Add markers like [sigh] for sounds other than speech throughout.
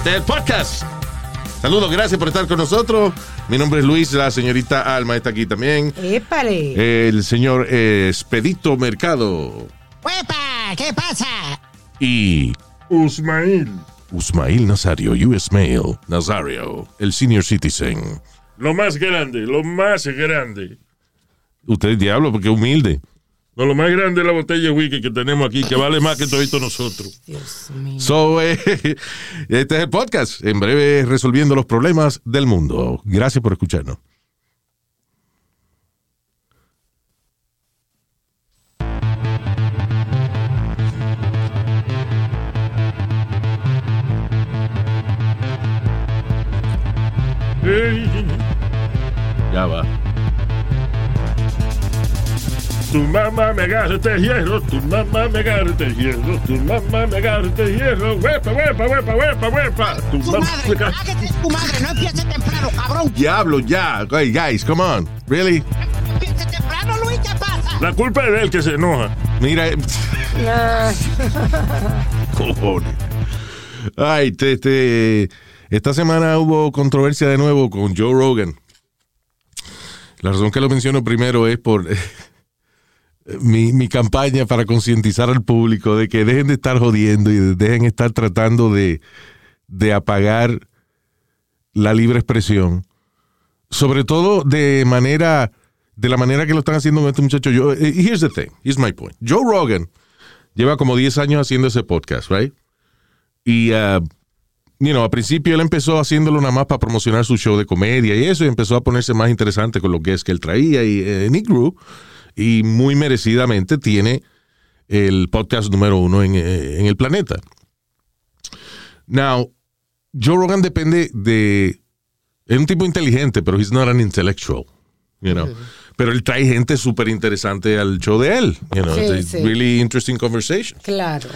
Este es el podcast. Saludos, gracias por estar con nosotros. Mi nombre es Luis, la señorita Alma está aquí también. ¡Épale! El señor Expedito Mercado. ¡Huepa! ¿Qué pasa? Y Usmail. Usmail Nazario, US Mail Nazario, el senior citizen. Lo más grande, lo más grande. Usted es diablo porque es humilde. No, lo más grande es la botella de whisky que tenemos aquí, que vale más que todito nosotros. Dios mío. So, eh, [laughs] este es el podcast. En breve resolviendo los problemas del mundo. Gracias por escucharnos. Ya va. Tu mamá me agarra este hierro, tu mamá me agarra este hierro, tu mamá me agarra este hierro. Huepa, huepa, huepa, huepa, huepa. Tu Tu mamá madre, me agarra- tu madre, no empieces temprano, cabrón. Diablo, ya. Hey, guys, come on. Really? Empiece temprano, Luis, ¿qué pasa? La culpa es de él que se enoja. Mira. eh, Cojones. Ay, te- te- esta semana hubo controversia de nuevo con Joe Rogan. La razón que lo menciono primero es por eh, [laughs] mi, campaña para concientizar al público de que dejen de estar jodiendo y de- dejen de estar tratando de, de apagar la libre expresión. Sobre todo de manera, de la manera que lo están haciendo con este. Yo, eh, here's the thing, here's my point. Joe Rogan lleva como 10 años haciendo ese podcast, right? Y, uh, you know, al principio él empezó haciéndolo nada más para promocionar su show de comedia y eso, y empezó a ponerse más interesante con lo que es que él traía. Y Grew, y muy merecidamente tiene el podcast número uno en, eh, en el planeta. Now, Joe Rogan depende de. Es un tipo inteligente, pero he's not an intellectual. You know? Pero él trae gente súper interesante al show de él. You know? Sí, It's a sí. Really interesting conversation. Claro.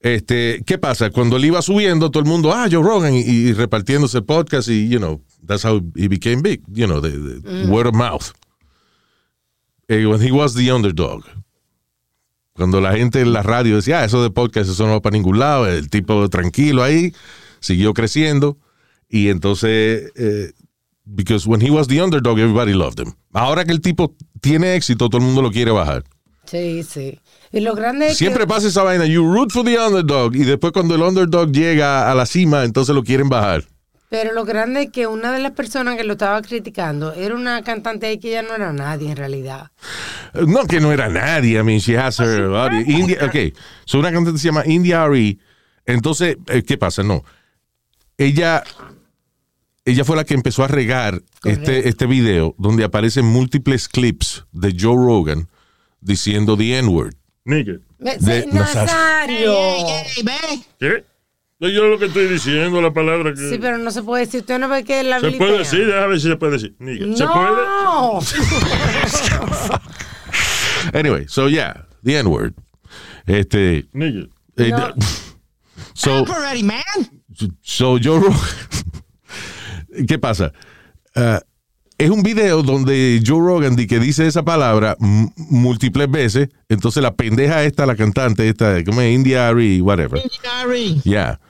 Este, ¿qué pasa? Cuando él iba subiendo, todo el mundo, ah, Joe Rogan, y, y repartiéndose el podcast, y, you know, that's how he became big, you know, the, the word of mouth. Eh, when he was the underdog. Cuando la gente en la radio decía, ah, eso de podcast, eso no va para ningún lado, el tipo tranquilo ahí, siguió creciendo, y entonces, eh, because when he was the underdog, everybody loved him. Ahora que el tipo tiene éxito, todo el mundo lo quiere bajar. Sí, sí. Y lo grande es Siempre que... pasa esa vaina, you root for the underdog, y después cuando el underdog llega a la cima, entonces lo quieren bajar. Pero lo grande es que una de las personas que lo estaba criticando era una cantante ahí que ya no era nadie en realidad. No que no era nadie, I mean, she has her audience. India, ok, so una cantante se llama India Ari. Entonces, eh, ¿qué pasa? No. Ella, ella fue la que empezó a regar este, este video donde aparecen múltiples clips de Joe Rogan diciendo the N-word. Nigga. De- Nazario. Nazario. ¿Qué? No, Yo lo que estoy diciendo, la palabra que. Sí, pero no se puede decir. Usted no ve que la Se puede decir, déjame ver si se puede decir. Nigga. ¿Se puede? No. [laughs] Anyway, so yeah, the N-word. Este, Nigga. eh, No. [laughs] so, already, man. So Joe Rogan. [laughs] ¿Qué pasa? Ah, es un video donde Joe Rogan di que dice esa palabra múltiples veces. Entonces la pendeja esta, la cantante esta, como es India Ari, whatever. Sorry. Yeah.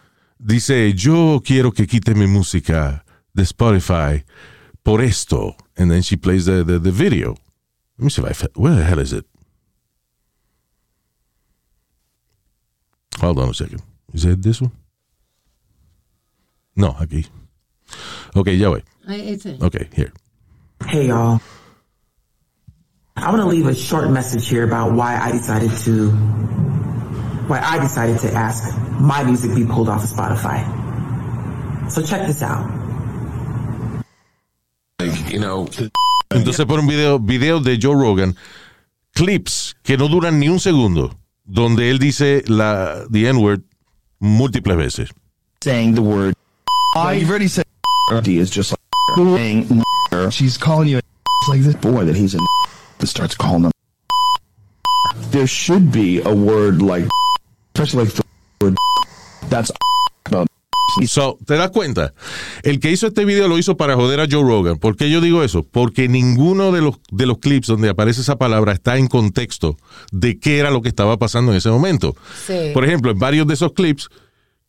Dice, yo quiero que quite mi música de Spotify por esto. And then she plays the, the, the video. Let me see if I, fa- where the hell is it? Hold on a second. Is it this one? No, aquí. Ok, ya voy. Ese. Ok, here. Hey y'all. I want to leave a short message here about why I decided to why I decided to ask my music be pulled off of Spotify. So check this out. You know, Entonces por un video, video de Joe Rogan, clips que no duran ni un segundo, donde él dice la the N-word múltiples veces. saying the word. You've already said D is just like saying she's calling you a [laughs] like this boy that he's a [laughs] that starts calling them. [laughs] There should be a word like, especially [laughs] that's [laughs] about. [laughs] So, ¿te das cuenta? El que hizo este video lo hizo para joder a Joe Rogan. ¿Por qué yo digo eso? Porque ninguno de los, de los clips donde aparece esa palabra está en contexto de qué era lo que estaba pasando en ese momento. Sí. Por ejemplo, en varios de esos clips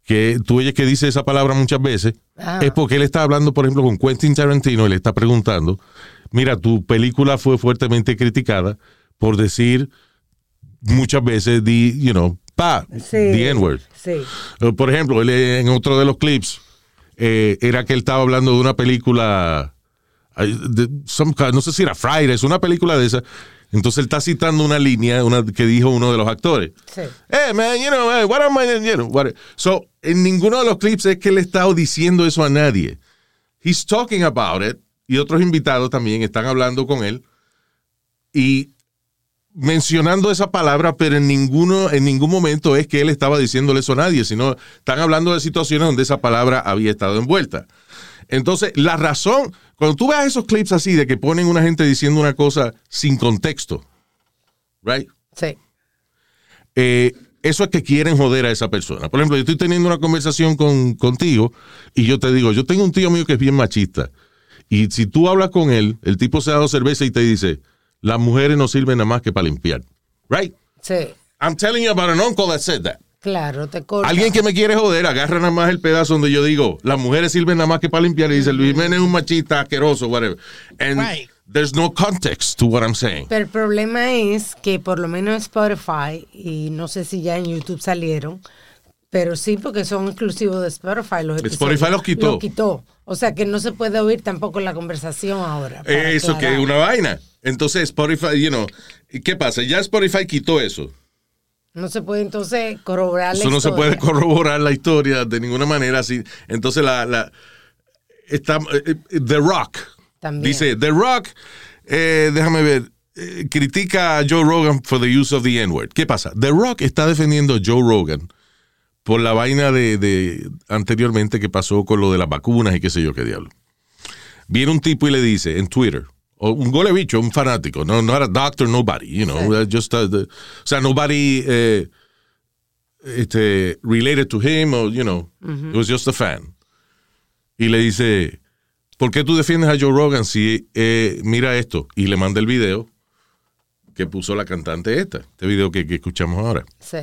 que tú oyes que dice esa palabra muchas veces, Ah. es porque él está hablando, por ejemplo, con Quentin Tarantino y le está preguntando, mira, tu película fue fuertemente criticada por decir muchas veces, the, you know, pa, Sí. the N-word. Sí. Eh, Por ejemplo, él, eh, en otro de los clips eh, era que él estaba hablando de una película, de some kind- no sé si era Friday, es una película de esa. Entonces él está citando una línea una, que dijo uno de los actores. Sí. Hey man, you know, eh, what am I, you know, what- So, en ninguno de los clips es que él está diciendo eso a nadie. He's talking about it y otros invitados también están hablando con él y mencionando esa palabra, pero en ninguno, en ningún momento es que él estaba diciéndole eso a nadie, sino están hablando de situaciones donde esa palabra había estado envuelta. Entonces, la razón, cuando tú veas esos clips así de que ponen una gente diciendo una cosa sin contexto, right? Sí. eh, eso es que quieren joder a esa persona. Por ejemplo, yo estoy teniendo una conversación con, contigo y yo te digo, yo tengo un tío mío que es bien machista. Y si tú hablas con él, el tipo se ha dado cerveza y te dice, las mujeres no sirven nada más que para limpiar. Right? Sí. I'm telling you about an uncle that said that. Claro, te corta. Alguien que me quiere joder, agarra nada más el pedazo donde yo digo, las mujeres sirven nada más que para limpiar y dice, Luis Jiménez es un machista asqueroso, whatever. And Right. there's no context to what I'm saying. Pero el problema es que por lo menos Spotify, y no sé si ya en YouTube salieron, pero sí porque son exclusivos de Spotify los Spotify los quitó. Los quitó. O sea que no se puede oír tampoco la conversación ahora. Eso que es una vaina. Entonces Spotify, you know, ¿y ¿qué pasa? Ya Spotify quitó eso. No se puede entonces corroborar la Eso no se puede historia. [laughs] corroborar la historia de ninguna manera así. Entonces la, la está, eh, eh, The Rock También. dice The Rock, eh, déjame ver, eh, critica a Joe Rogan for the use of the N-word. ¿Qué pasa? The Rock está defendiendo a Joe Rogan por la vaina de, de anteriormente que pasó con lo de las vacunas y qué sé yo qué diablo. Viene un tipo y le dice en Twitter, un gole bicho, un fanático, no, not a doctor, nobody, you know, uh, just uh, the- o sea, nobody eh, este, related to him, or, you know, it was just a fan. Y le dice, ¿por qué tú defiendes a Joe Rogan si eh, mira esto? Y le manda el video que puso la cantante esta, este video que, que escuchamos ahora. Sí.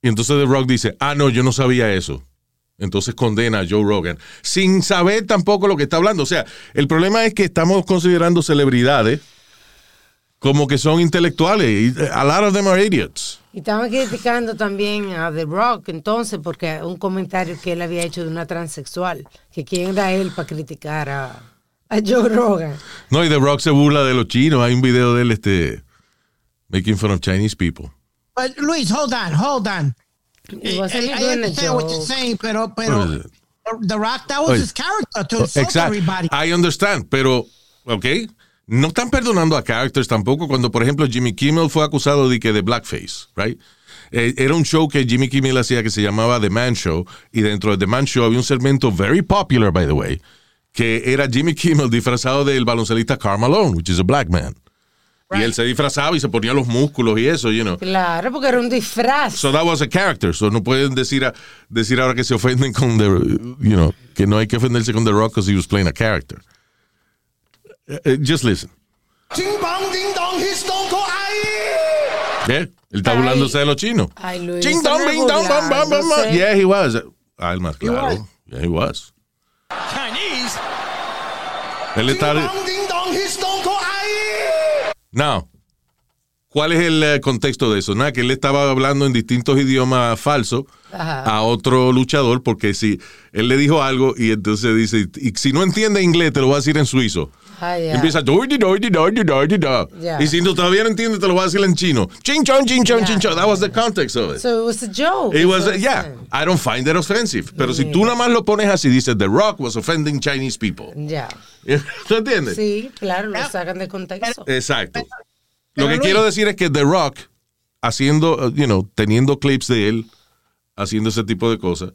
Y entonces The Rock dice, ah, no, yo no sabía eso. Entonces condena a Joe Rogan, sin saber tampoco lo que está hablando. O sea, el problema es que estamos considerando celebridades como que son intelectuales. y A lot of them are idiots. Y estaban criticando también a The Rock entonces porque un comentario que él había hecho de una transexual, que quién era él para criticar a, a Joe Rogan. No, y The Rock se burla de los chinos. Hay un video de él, este, making fun of Chinese people. Luis, hold on, hold on. I, understand what you're saying, pero, pero? The Rock, that was Oye. his character to insult Exacto. everybody. I understand, pero, ok, no están perdonando a characters tampoco cuando, por ejemplo, Jimmy Kimmel fue acusado de que de blackface, right? Eh, era un show que Jimmy Kimmel hacía que se llamaba The Man Show y dentro de The Man Show había un segmento very popular, by the way, que era Jimmy Kimmel disfrazado del baloncelista Karl Malone, which is a black man. Y él se disfrazaba y se ponía los músculos y eso, you know. Claro, porque era un disfraz. So that was a character. So no pueden decir, a- decir ahora que se ofenden con The, you know, que no hay que ofenderse con The Rock because he was playing a character. Eh, eh, just listen. Yeah, él está burlándose de los chinos. Ay, Luis, Ching dong, bing dong, bam, bam, bam, bam. burlándose. Yeah, he was. Ah, el más claro. Yeah, he was. Chinese. Él está. Now, ¿cuál es el eh, contexto de eso? Nada, que él estaba hablando en distintos idiomas falsos a otro luchador, porque si él le dijo algo y entonces dice, y si no entiende inglés, te lo voy a decir en suizo. Ah, ya. Empieza. Ya. y si no, todavía no entiende, te lo voy a decir en chino. Ching chong, ching chong, Ya. ching chong. That was the context of it. So it was a joke. It was, what yeah. I don't find that offensive. Pero si tú nada más lo pones así, dices, The Rock was offending Chinese people. Ya. [laughs] ¿Tú entiendes? Sí, claro, lo sacan de contexto. Exacto. Lo que Luis- quiero decir es que The Rock, haciendo, uh, you know, teniendo clips de él, haciendo ese tipo de cosas.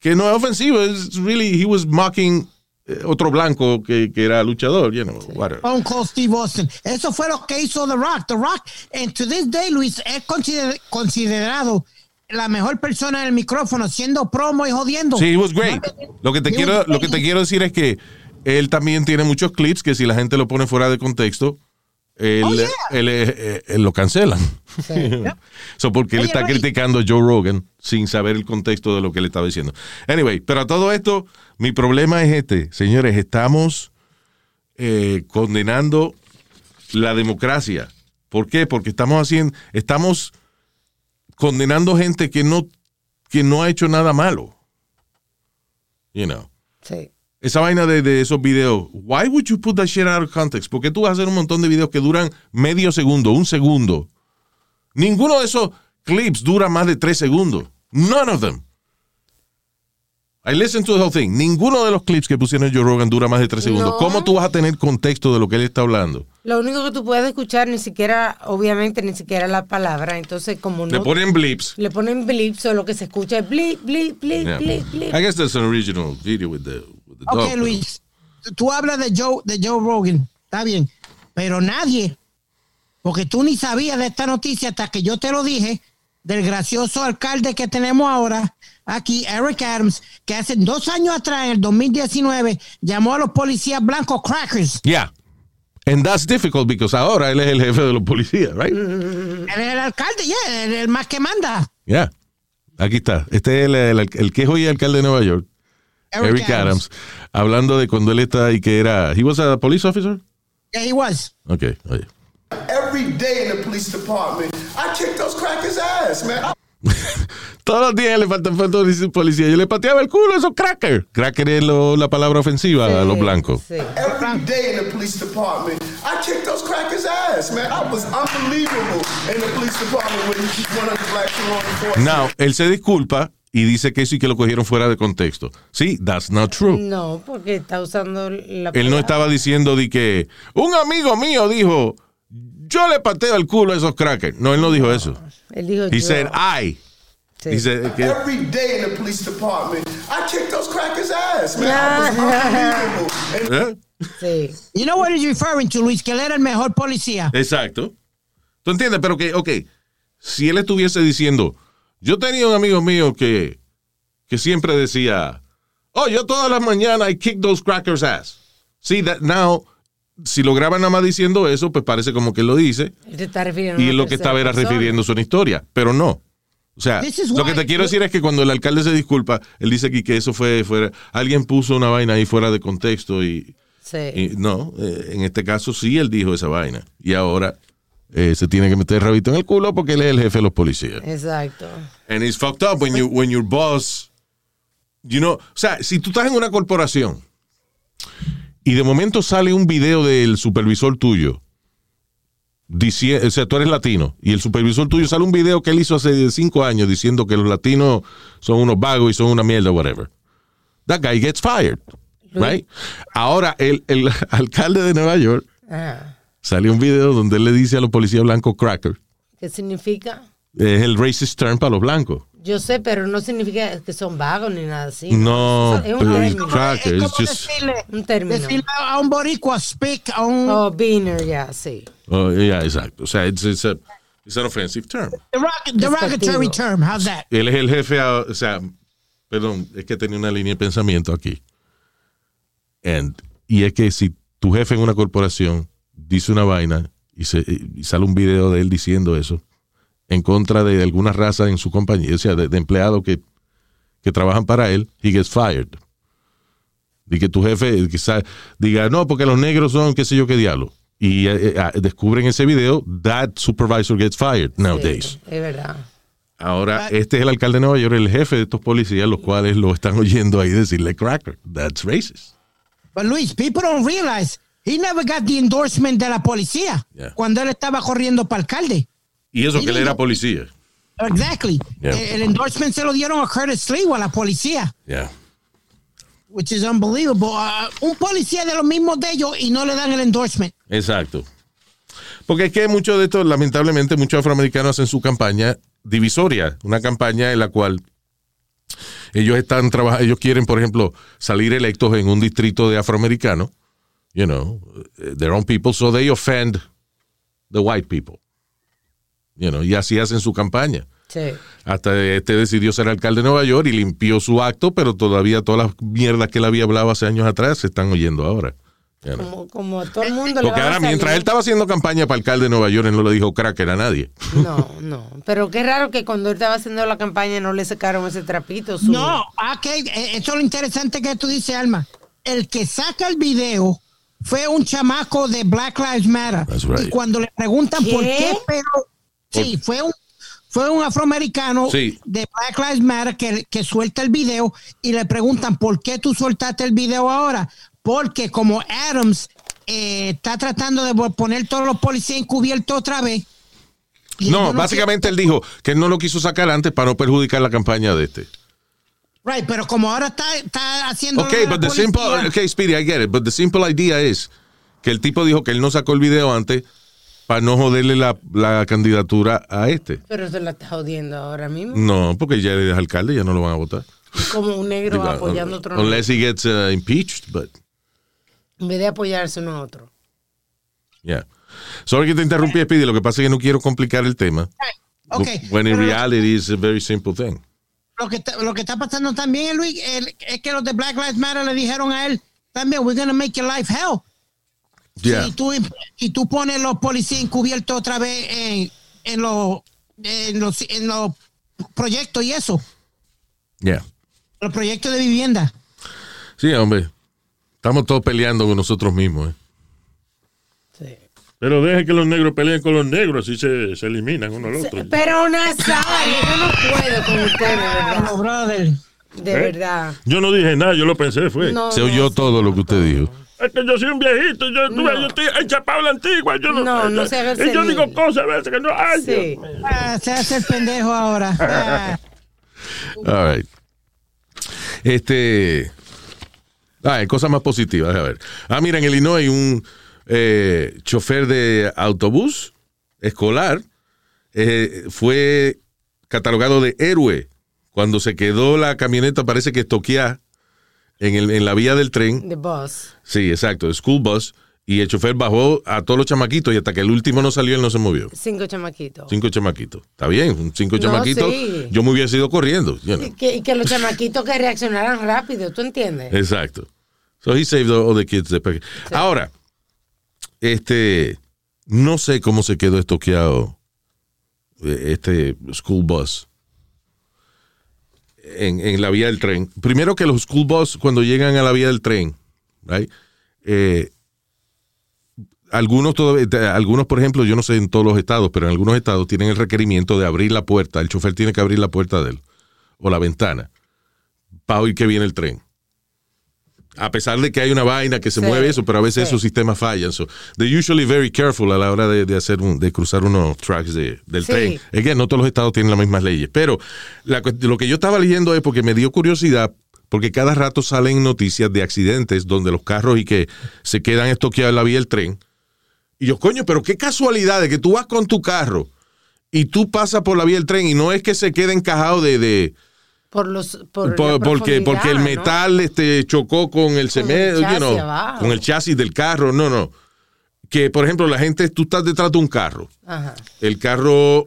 Que no es ofensivo, es really, he was mocking eh, otro blanco que, que era luchador, you know, whatever. Cold Steve Austin. Eso fue lo que hizo The Rock. The Rock, and to this day, Luis, es consider- considerado la mejor persona en el micrófono, haciendo promo y jodiendo. Sí, he was great. Lo que te He quiero, lo que te quiero decir es que él también tiene muchos clips que si la gente lo pone fuera de contexto, él, Oh, yeah. él, eh, eh, lo cancelan. [laughs] so, porque él está criticando a Joe Rogan sin saber el contexto de lo que le estaba diciendo. Anyway, pero a todo esto, mi problema es este. Señores, estamos eh, condenando la democracia. ¿Por qué? Porque estamos haciendo, estamos condenando gente que no, que no ha hecho nada malo. You know. Sí. Esa vaina de, de esos videos. Why would you put that shit out of context? Porque tú vas a hacer un montón de videos que duran medio segundo, un segundo. Ninguno de esos clips dura más de tres segundos. None of them. I listened to the whole thing. Ninguno de los clips que pusieron Joe Rogan dura más de tres segundos. No. ¿Cómo tú vas a tener contexto de lo que él está hablando? Lo único que tú puedes escuchar ni siquiera, obviamente, ni siquiera la palabra. Entonces, como no. Le ponen blips. le ponen blips o lo que se escucha es blip, blip, blip, Yeah. blip, blip. I guess that's an original video with the. Ok, Luis, tú hablas de Joe, de Joe Rogan, está bien, pero nadie, porque tú ni sabías de esta noticia hasta que yo te lo dije, del gracioso alcalde que tenemos ahora aquí, Eric Adams, que hace dos años atrás, en el 2019, llamó a los policías blancos crackers. Yeah. And that's difficult because ahora él es el jefe de los policías, right? Él es el alcalde, ya, el, el más que manda. Yeah. Aquí está. Este es el, el- el que es hoy alcalde de Nueva York, Eric, Adams. hablando de cuando él está y que era. He was a police officer? Yeah, he was. Ok, oye. Every day in the police department, I kick those crackers' ass, man. I- [laughs] Todos los días le faltan faltan policía. Yo le pateaba el culo a esos crackers. Cracker es lo- la palabra ofensiva a los blancos. Sí. Every day in the police department, I kick those crackers' ass, man. I was unbelievable in the police department when you keep one of the black law enforcement. Now, él se disculpa y dice que sí que lo cogieron fuera de contexto. Sí, that's not true. No, porque está usando la Él no estaba diciendo de que un amigo mío dijo, yo le pateo el culo a esos crackers. No, él no dijo eso. Él dijo He yo. said, I. Sí. Dice que, Every day in the police department, I kick those crackers' ass, man. I was [laughs] unbelievable. And ¿eh? Sí. You know what he's referring to, Luis, que él era el mejor policía. Exacto. ¿Tú entiendes? Pero que, ok, si él estuviese diciendo, yo tenía un amigo mío que, que siempre decía, oh, yo todas las mañanas I kick those crackers ass. See, that now, si lo graban nada más diciendo eso, pues parece como que él lo dice está y lo que estaba era refiriéndose a una historia, pero no. O sea, lo que te quiero decir es que cuando el alcalde se disculpa, él dice aquí que eso fue, fuera, alguien puso una vaina ahí fuera de contexto y, Sí. y no, eh, en este caso sí él dijo esa vaina. Y ahora eh, se tiene que meter rabito en el culo porque él es el jefe de los policías. Exacto. And it's fucked up when, you, when your boss, you know, o sea, si tú estás en una corporación y de momento sale un video del supervisor tuyo, dici- o sea, tú eres latino y el supervisor tuyo sale un video que él hizo hace cinco años diciendo que los latinos son unos vagos y son una mierda, whatever. That guy gets fired, right? Ahora, el, el [laughs] alcalde de Nueva York. Salió un video donde él le dice a los policías blancos cracker. ¿Qué significa? Es el racist term para los blancos. Yo sé, pero no significa que son vagos ni nada así. No, es un término. cracker, Es como just, decirle, Un término. decirle a un boricua speak, a un Oh, beaner, ya, sí. oh, yeah, exacto. O sea, it's, it's, a, it's an offensive term. derog- derogatory term. How's that? Él es el jefe, a- o sea, perdón, es que tenía una línea de pensamiento aquí. And, y es que si tu jefe en una corporación dice una vaina y, se, y sale un video de él diciendo eso en contra de alguna raza en su compañía, o sea, de, de empleados que, que trabajan para él, he gets fired. Y que tu jefe quizá diga, no, porque los negros son qué sé yo qué diablo. Y eh, eh, descubren ese video, that supervisor gets fired nowadays. Sí, es verdad. Ahora, este es el alcalde de Nueva York, el jefe de estos policías, los cuales lo están oyendo ahí decirle cracker. That's racist. But Luis, people don't realize he never got the endorsement de la policía Yeah. cuando él estaba corriendo para alcalde. Y eso que él era policía. Exactly. Yeah. Eh, El endorsement se lo dieron a Curtis Lee o a la policía, Yeah. which is unbelievable. Uh, un policía de los mismos de ellos y no le dan el endorsement. Exacto. Porque es que muchos de estos, lamentablemente, muchos afroamericanos hacen su campaña divisoria, una campaña en la cual ellos están trabajando, ellos quieren, por ejemplo, salir electos en un distrito de afroamericanos, you know, their own people, so they offend the white people. You know, y así hacen su campaña. Sí. Hasta este decidió ser alcalde de Nueva York y limpió su acto, pero todavía todas las mierdas que él había hablado hace años atrás se están oyendo ahora. You know. Como, como todo el mundo Porque a ahora, mientras él estaba haciendo campaña para alcalde de Nueva York, él no le dijo cracker a nadie. No, no. Pero qué raro que cuando él estaba haciendo la campaña no le sacaron ese trapito. su- No, ok, eh, eso es lo interesante que tú dices, Alma. El que saca el video fue un chamaco de Black Lives Matter. That's right. Y cuando le preguntan por ¿Qué? pero sí, fue un fue un afroamericano Sí. de Black Lives Matter que, que suelta el video y le preguntan por qué tú soltaste el video ahora. Porque como Adams eh, está tratando de poner todos los policías encubiertos otra vez. No, básicamente él dijo que él no lo quiso sacar antes para no perjudicar la campaña de este. Right, pero como ahora está, está haciendo. Ok, lo de la but the policía- simple, okay, Speedy, I get it, but the simple idea is que el tipo dijo que él no sacó el video antes para no joderle la, la candidatura a este. Pero se la está jodiendo ahora mismo. No, porque ya es alcalde, ya no lo van a votar. Como un negro Digo, apoyando a otro negro. Unless he gets uh, impeached, but En vez de apoyarse uno a otro. yeah. Sorry que te interrumpí, Speedy, lo que pasa es que no quiero complicar el tema. Ok, When in reality it's a very simple thing. Lo que está, lo que está pasando también, Luis, el- es que los de Black Lives Matter le dijeron a él también, we're gonna make your life hell. Yeah. Y, tú, y tú pones los policías encubiertos otra vez en, en, los, en, los, en los proyectos y eso, Yeah. los proyectos de vivienda. Sí, hombre. Estamos todos peleando con nosotros mismos. ¿eh? Pero deje que los negros peleen con los negros, así se, se eliminan uno al otro. Pero Nazario, yo no puedo con usted, de verdad. No, brother. De ¿Eh? verdad. Yo no dije nada, yo lo pensé, fue. No, Se oyó todo lo que usted dijo. Es que yo soy un viejito, yo, No. yo estoy enchapado a la antigua. Yo no, No, no el Y yo digo cosas a veces que no. Ay, Sí. Ah, se hace el pendejo ahora. Ah. [laughs] All right. Este. Ah, hay cosas más positivas. A ver. Ah, mira, en Illinois, un eh, chofer de autobús escolar eh, fue catalogado de héroe cuando se quedó la camioneta, parece que estoqueada en, el- en la vía del tren. The boss. Sí, exacto, school bus. Y el chofer bajó a todos los chamaquitos y hasta que el último no salió, él no se movió. Cinco chamaquitos. Cinco chamaquitos. Está bien, cinco No, chamaquitos. sí. Yo me hubiera ido corriendo. you know. Y que, y que los chamaquitos que reaccionaran rápido, ¿tú entiendes? Exacto. So he saved all the kids. después. Ahora, este, no sé cómo se quedó estoqueado eh, este school bus en, en la vía del tren. Primero que los school bus cuando llegan a la vía del tren, eh, algunos, todavía- algunos, por ejemplo, yo no sé en todos los estados, pero en algunos estados tienen el requerimiento de abrir la puerta. El chofer tiene que abrir la puerta de él o la ventana para oír que viene el tren. A pesar de que hay una vaina que se Sí, mueve eso, pero a veces sí. esos sistemas fallan. So, they're usually very careful a la hora de, de hacer un- de cruzar unos tracks de- del Sí. tren. Es que no todos los estados tienen las mismas leyes. Pero la lo que yo estaba leyendo es porque me dio curiosidad, porque cada rato salen noticias de accidentes donde los carros y que se quedan estoqueados en la vía del tren. Y yo, coño, pero qué casualidad de que tú vas con tu carro y tú pasas por la vía del tren y no es que se quede encajado de- de Por los. Por por- la porque, porque el metal este, chocó con el cemento, you know, con el chasis del carro. No, no. Que, por ejemplo, la gente, tú estás detrás de un carro. Ajá, El carro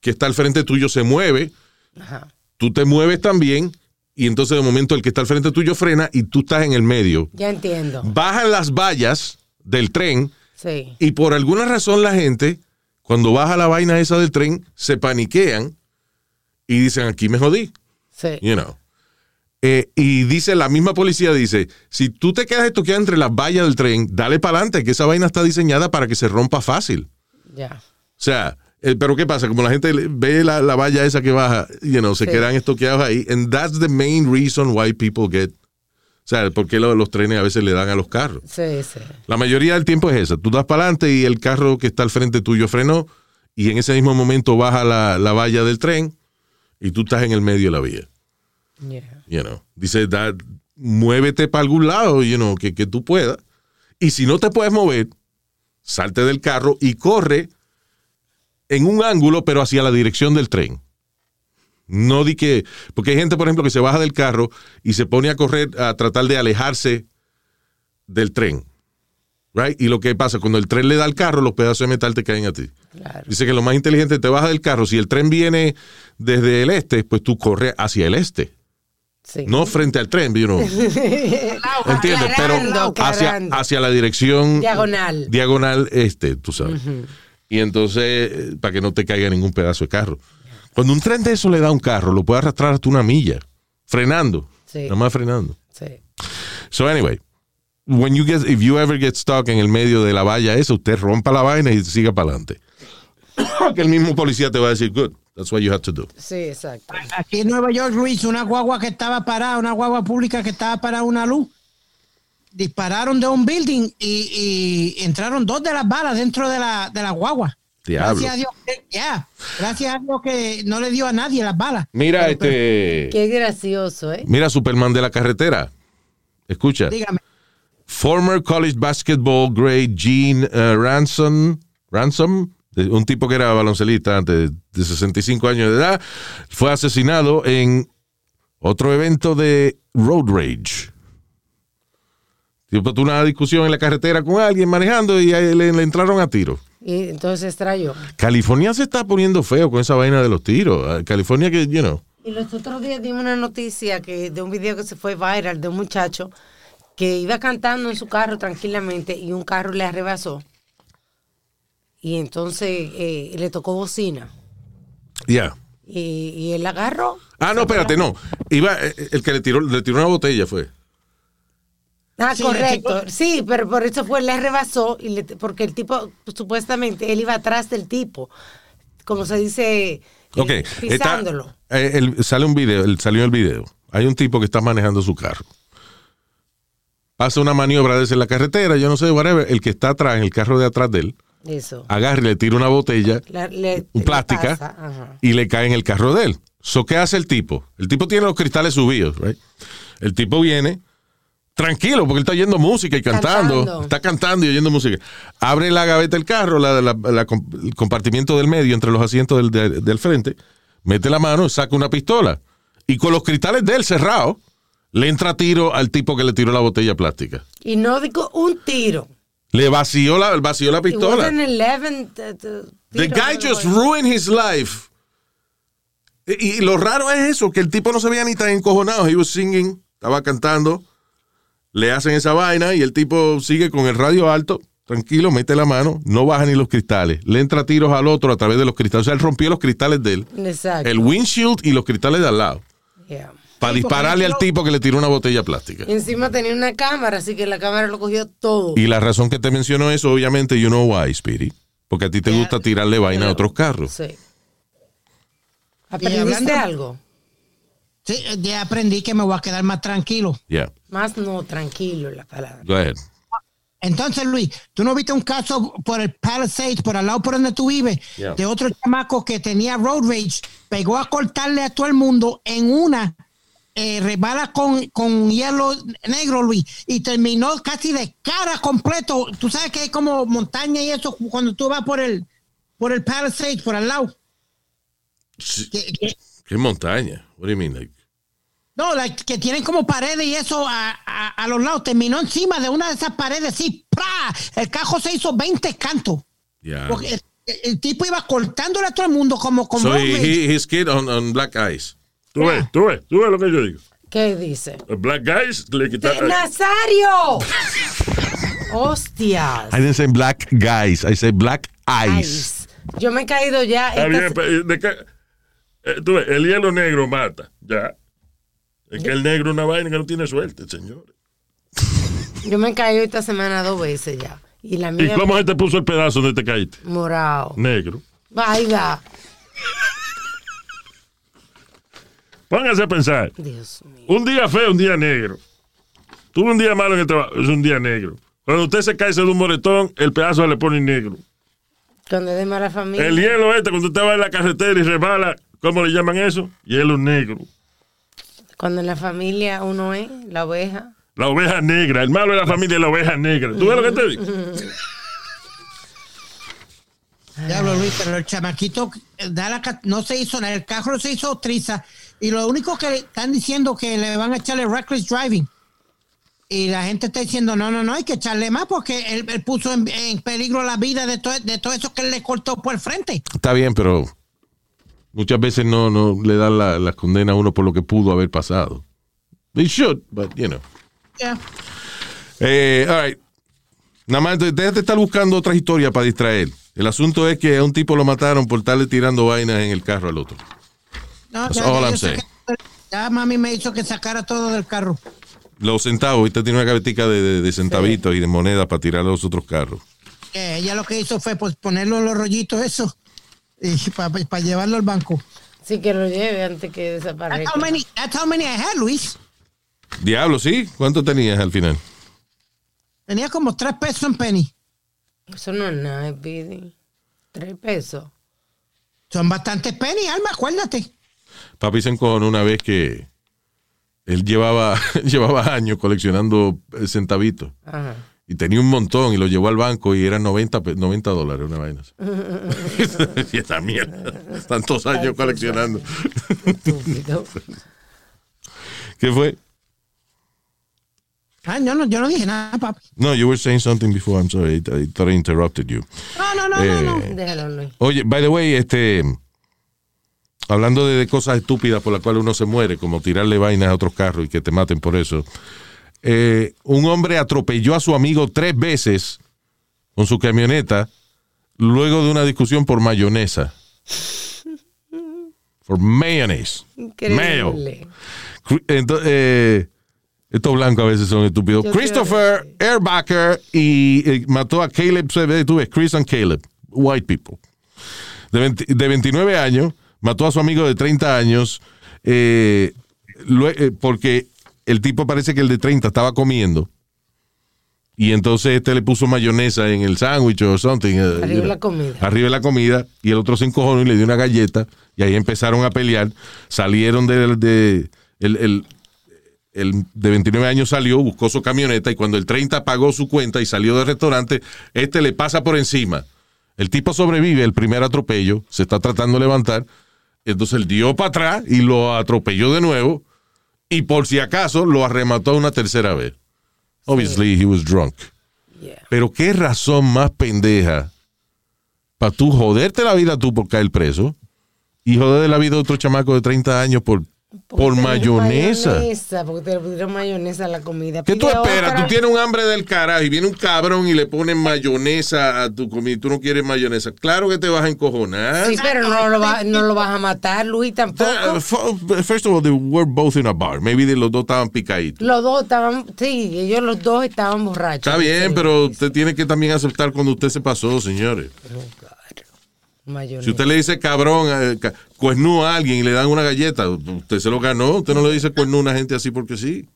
que está al frente tuyo se mueve, ajá. tú te mueves también, y entonces de momento el que está al frente tuyo frena y tú estás en el medio. Ya entiendo. Bajan las vallas del tren Sí. y por alguna razón la gente, cuando baja la vaina esa del tren, se paniquean y dicen, aquí me jodí. Sí. you know. Eh, y dice, la misma policía dice, si tú te quedas estoqueado entre las vallas del tren, dale para adelante, que esa vaina está diseñada para que se rompa fácil. Ya. O sea, eh, pero ¿qué pasa? Como la gente ve la, la valla esa que baja, you know, se Sí. quedan estoqueados ahí. And that's the main reason why people get... O sea, por qué lo- los trenes a veces le dan a los carros. Sí, sí. La mayoría del tiempo es esa. Tú das para adelante y el carro que está al frente tuyo frenó y en ese mismo momento baja la, la valla del tren y tú estás en el medio de la vía. Yeah. You know. Dice, muévete para algún lado, you know, que, que tú puedas. Y si no te puedes mover, salte del carro y corre en un ángulo, pero hacia la dirección del tren. No di que. Porque hay gente, por ejemplo, que se baja del carro y se pone a correr a tratar de alejarse del tren. Right? Y lo que pasa, cuando el tren le da al carro, los pedazos de metal te caen a ti. Claro. Dice que lo más inteligente te baja del carro. Si el tren viene desde el este, pues tú corres hacia el este. Sí. No frente al tren, you know. [laughs] ¿Entiendes? Pero hacia, la dirección Diagonal. diagonal este, tú sabes. Y entonces, eh, para que no te caiga ningún pedazo de carro. Cuando un tren de eso le da a un carro, lo puede arrastrar hasta una milla, frenando. Sí. Nada más frenando. Sí. So anyway, when you get, if you ever get stuck en el medio de la valla esa, usted rompa la vaina y siga para adelante. [coughs] que el mismo policía te va a decir, good, that's what you have to do. Sí, exacto. Aquí en Nueva York, Luis, una guagua que estaba parada, una guagua pública que estaba parada una luz. Dispararon de un building y, y entraron dos de las balas dentro de la, de la guagua. Diablo. Gracias a Dios, que- ya. Gracias a Dios que no le dio a nadie las balas. Mira, Pero, pero, este, Qué gracioso, ¿eh? mira Superman de la carretera. Escucha. dígame. Former college basketball great Gene uh, Ransom, Ransom, un tipo que era baloncelista antes de 65 años de edad, fue asesinado en otro evento de road rage. Tipo, tuvo una discusión en la carretera con alguien manejando y le, le entraron a tiro. Y entonces extraño. California se está poniendo feo con esa vaina de los tiros. Ah, California que, you know. Y los otros días dimos una noticia que de un video que se fue viral de un muchacho que iba cantando en su carro tranquilamente y un carro le arrebasó. Y entonces eh, le tocó bocina. Ya. Y, y él agarró. Ah, no, espérate, no. Iba, eh, el que le tiró, le tiró una botella fue. Ah, Sí, correcto. Sí, pero por eso fue, le rebasó, y le- porque el tipo, pues, supuestamente, él iba atrás del tipo. Como se dice, eh, Ok, está- pisándolo. eh, el- sale un video, el- salió el video. Hay un tipo que está manejando su carro. Pasa una maniobra desde la carretera, yo no sé, whatever. El que está atrás, en el carro de atrás de él, Eso. agarra y le tira una botella, La- le- un le plástica, y le cae en el carro de él. So, ¿Qué hace el tipo? El tipo tiene los cristales subidos, right? El tipo viene tranquilo porque él está oyendo música y cantando. Cantando. Está cantando y oyendo música. Abre la gaveta del carro, la, la- la- el compartimiento del medio entre los asientos del, de- del frente, mete la mano, saca una pistola y con los cristales de él cerrados, le entra tiro al tipo que le tiró la botella plástica. Y no digo un tiro. Le vació la, vació la It pistola. wasn't 11 t- t- The tiros, guy just ruined his life. Y, y lo raro es eso, que el tipo no se veía ni tan encojonado. He was singing, estaba cantando. Le hacen esa vaina y el tipo sigue con el radio alto, tranquilo, mete la mano, no baja ni los cristales. Le entra tiros al otro a través de los cristales. O sea, él rompió los cristales de él. Exacto. El windshield y los cristales de al lado. Yeah. Para dispararle al tipo que le tiró una botella plástica. Y encima tenía una cámara, así que la cámara lo cogió todo. Y la razón que te menciono eso, obviamente, you know why, Speedy. Porque a ti te Ya. gusta tirarle vaina a otros carros. Sí. ¿Aprendiste algo? Sí, ya aprendí que me voy a quedar más tranquilo. Yeah, Más no, tranquilo la palabra. go ahead. Entonces, Luis, ¿tú no viste un caso por el Palisades, por al lado por donde tú vives, Yeah. de otro chamaco que tenía road rage, pegó a cortarle a todo el mundo en una, eh, rebala con, con hielo negro, Luis, y terminó casi de cara completo. Tú sabes que hay como montaña y eso cuando tú vas por el, por el Palisades, por al lado. Sí. Que- que- ¿Qué montaña? What do you mean? Like, no, la- que tienen como paredes y eso a, a- a los lados. Terminó encima de una de esas paredes, sí, ¡pra! El cajo se hizo 20 cantos. yeah. Porque el, el tipo iba cortándole a todo el mundo como como So he, he, his kid on, on black ice. Tú ves, tú ves, tú ves lo que yo digo. ¿Qué dice? El Black Guys le quitaron. ¡Nazario! ¡Hostias! I didn't say black guys, I said black. Ice. Yo me he caído ya. Está esta- bien, pero, ¿de qué? Eh, tú ves, el hielo negro mata, ya. Es que el negro es una vaina que no tiene suerte, señor. Yo me he caído esta semana dos veces ya. Y la ¿Y mía cómo se te puso el pedazo donde te caíste? morado. Negro. Vaya. Póngase a pensar. Dios mío. Un día feo, un día negro. Tuve un día malo en el trabajo, es un día negro. Cuando usted se cae de un moretón, el pedazo le pone negro. Cuando es de mala familia. El hielo este, cuando usted va en la carretera y resbala, ¿cómo le llaman eso? Hielo negro. Cuando en la familia uno es la oveja. La oveja negra. El malo de la familia es la oveja negra. ¿Tú ves lo que te digo? Diablo Luis, pero el chamaquito eh, da la no se hizo nada, el carro se hizo triza y lo único que están diciendo que le van a echarle reckless driving. Y la gente está diciendo, no, no, no, hay que echarle más porque él, él puso en, en peligro la vida de todo, de todo eso que él le cortó por el frente. Está bien, pero muchas veces no, no le dan la, la condena a uno por lo que pudo haber pasado. They should, but you know. Ya. Eh, all right. Nada más, de- déjate estar buscando otras historias para distraer. El asunto es que a un tipo lo mataron por estarle tirando vainas en el carro al otro. No, That's ya, all ya I'm saying. mami me hizo que sacara todo del carro. Los centavos, ahorita tiene una gavetica de, de- de centavitos y de monedas para tirar a los otros carros. Eh, ella lo que hizo fue pues, ponerlo en los rollitos eso y para llevarlo al banco. Sí, que lo lleve antes que That's desaparezca. how many, that's how many I had, Luis. Diablo, ¿sí? ¿Cuánto tenías al final? Tenía como tres pesos en penny. Eso no es nada, Pidi. Tres pesos. Son bastantes penny, Alma, acuérdate. Papi se encojonó una vez que él llevaba, [laughs] llevaba años coleccionando eh, centavitos. Ajá. Y tenía un montón y lo llevó al banco y eran 90, pe- 90 dólares, una vaina. [laughs] [laughs] y esa mierda. Tantos años coleccionando. ¿Qué fue? Ah, yo no, yo no dije nada, papi. No, you were saying something before. I'm sorry. I, I thought I interrupted you. No, no, no, Eh, no, no. Déjalo, Luis. Oye, by the way, este, hablando de, de cosas estúpidas por las cuales uno se muere, como tirarle vainas a otros carros y que te maten por eso. eh, un hombre atropelló a su amigo tres veces con su camioneta luego de una discusión por mayonesa. Por mayonnaise. Mayo. Increíble. Cri- ento- eh, estos blancos a veces son estúpidos. Yo Christopher Airbacker y eh, mató a Caleb, tú ves, Chris and Caleb, white people. De, 20 de 29 años, mató a su amigo de 30 años eh, eh, porque el tipo parece que el de 30 estaba comiendo y entonces este le puso mayonesa en el sándwich o something. eh, Arriba la comida. arriba de la comida y el otro se encojonó y le dio una galleta y ahí empezaron a pelear. Salieron de, de- el, el- el de 29 años salió, buscó su camioneta y cuando el 30 pagó su cuenta y salió del restaurante, este le pasa por encima. El tipo sobrevive el primer atropello, se está tratando de levantar, entonces él dio para atrás y lo atropelló de nuevo y por si acaso lo arremató una tercera vez. Obviously he was drunk. Yeah. Pero qué razón más pendeja para tú joderte la vida tú por caer preso y joder la vida de otro chamaco de 30 años por, por mayonesa. mayonesa, Porque te le pusieron mayonesa a la comida. ¿Qué tú Pide esperas? otra. Tú tienes un hambre del carajo y viene un cabrón y le pone mayonesa a tu comida y tú no quieres mayonesa. Claro que te vas a encojonar. Sí, pero no lo, va- no lo vas a matar, Luis, tampoco. Uh, First of all, they were both in a bar. Maybe de los dos estaban picaditos. Los dos estaban, sí, ellos los dos estaban borrachos. Está bien, pero usted tiene que también aceptar cuando usted se pasó, señores. Mayonesa. Si usted le dice cabrón, eh, cuernú a alguien y le dan una galleta, usted se lo ganó. Usted no le dice cuernú a una gente así porque sí.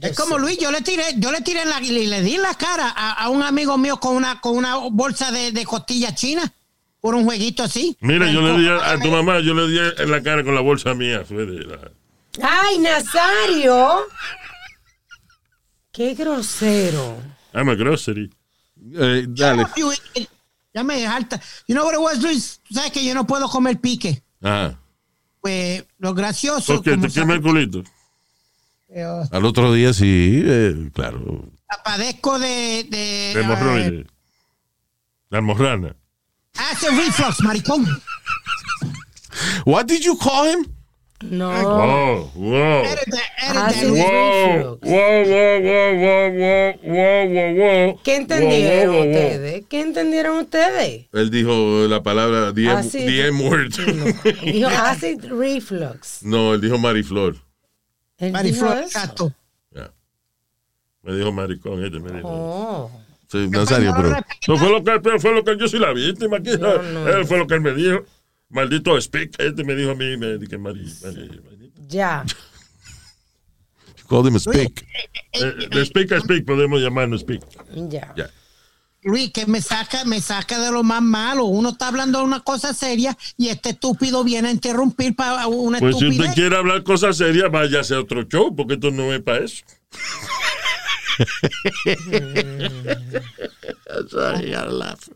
Es como Luis, yo le tiré, yo le tiré en la, y le di en la cara a, a un amigo mío con una, con una bolsa de, de costilla china por un jueguito así. Mira, yo le di a, a tu mamá, yo le di en la cara con la bolsa mía. ¡Ay, Nazario! ¡Qué grosero! I'm a grocery. Eh, dale. Ya me harta. You know what it was, Luis? Tú sabes que yo no puedo comer pique. Ajá. Pues lo gracioso. ¿Por qué? como ¿Te quema el culito? Al otro día sí, eh, claro. padezco de, de De hemorroide. La almorrana. acid reflux, maricón. What did you call him? No. Wow. Wow, wow, wow, wow, wow, wow, wow, wow, wow. ¿Qué entendieron Wow, wow, wow, wow. ustedes? ¿Qué entendieron ustedes? Él dijo la palabra the, M- Acid- the M-word. Dijo acid reflux. no, él dijo Mariflor. Él Mariflor. Ya. Me dijo maricón, este me dijo. Oh. Sí, Nazario, pero. No fue lo que pero fue lo que yo soy la víctima aquí. No, no. Él fue lo que él me dijo. Maldito speak, este me dijo a mí, me dije, mari, mari, mari. Ya. You called him a spick. Eh, De speak a speak podemos llamarnos speak. Ya. Ya. Luis, que me saca, me saca de lo más malo. Uno está hablando de una cosa seria y este estúpido viene a interrumpir para una Pues si estupidez. usted quiere hablar cosas serias, váyase a otro show, porque esto no es para eso. [laughs] Sorry, I laugh.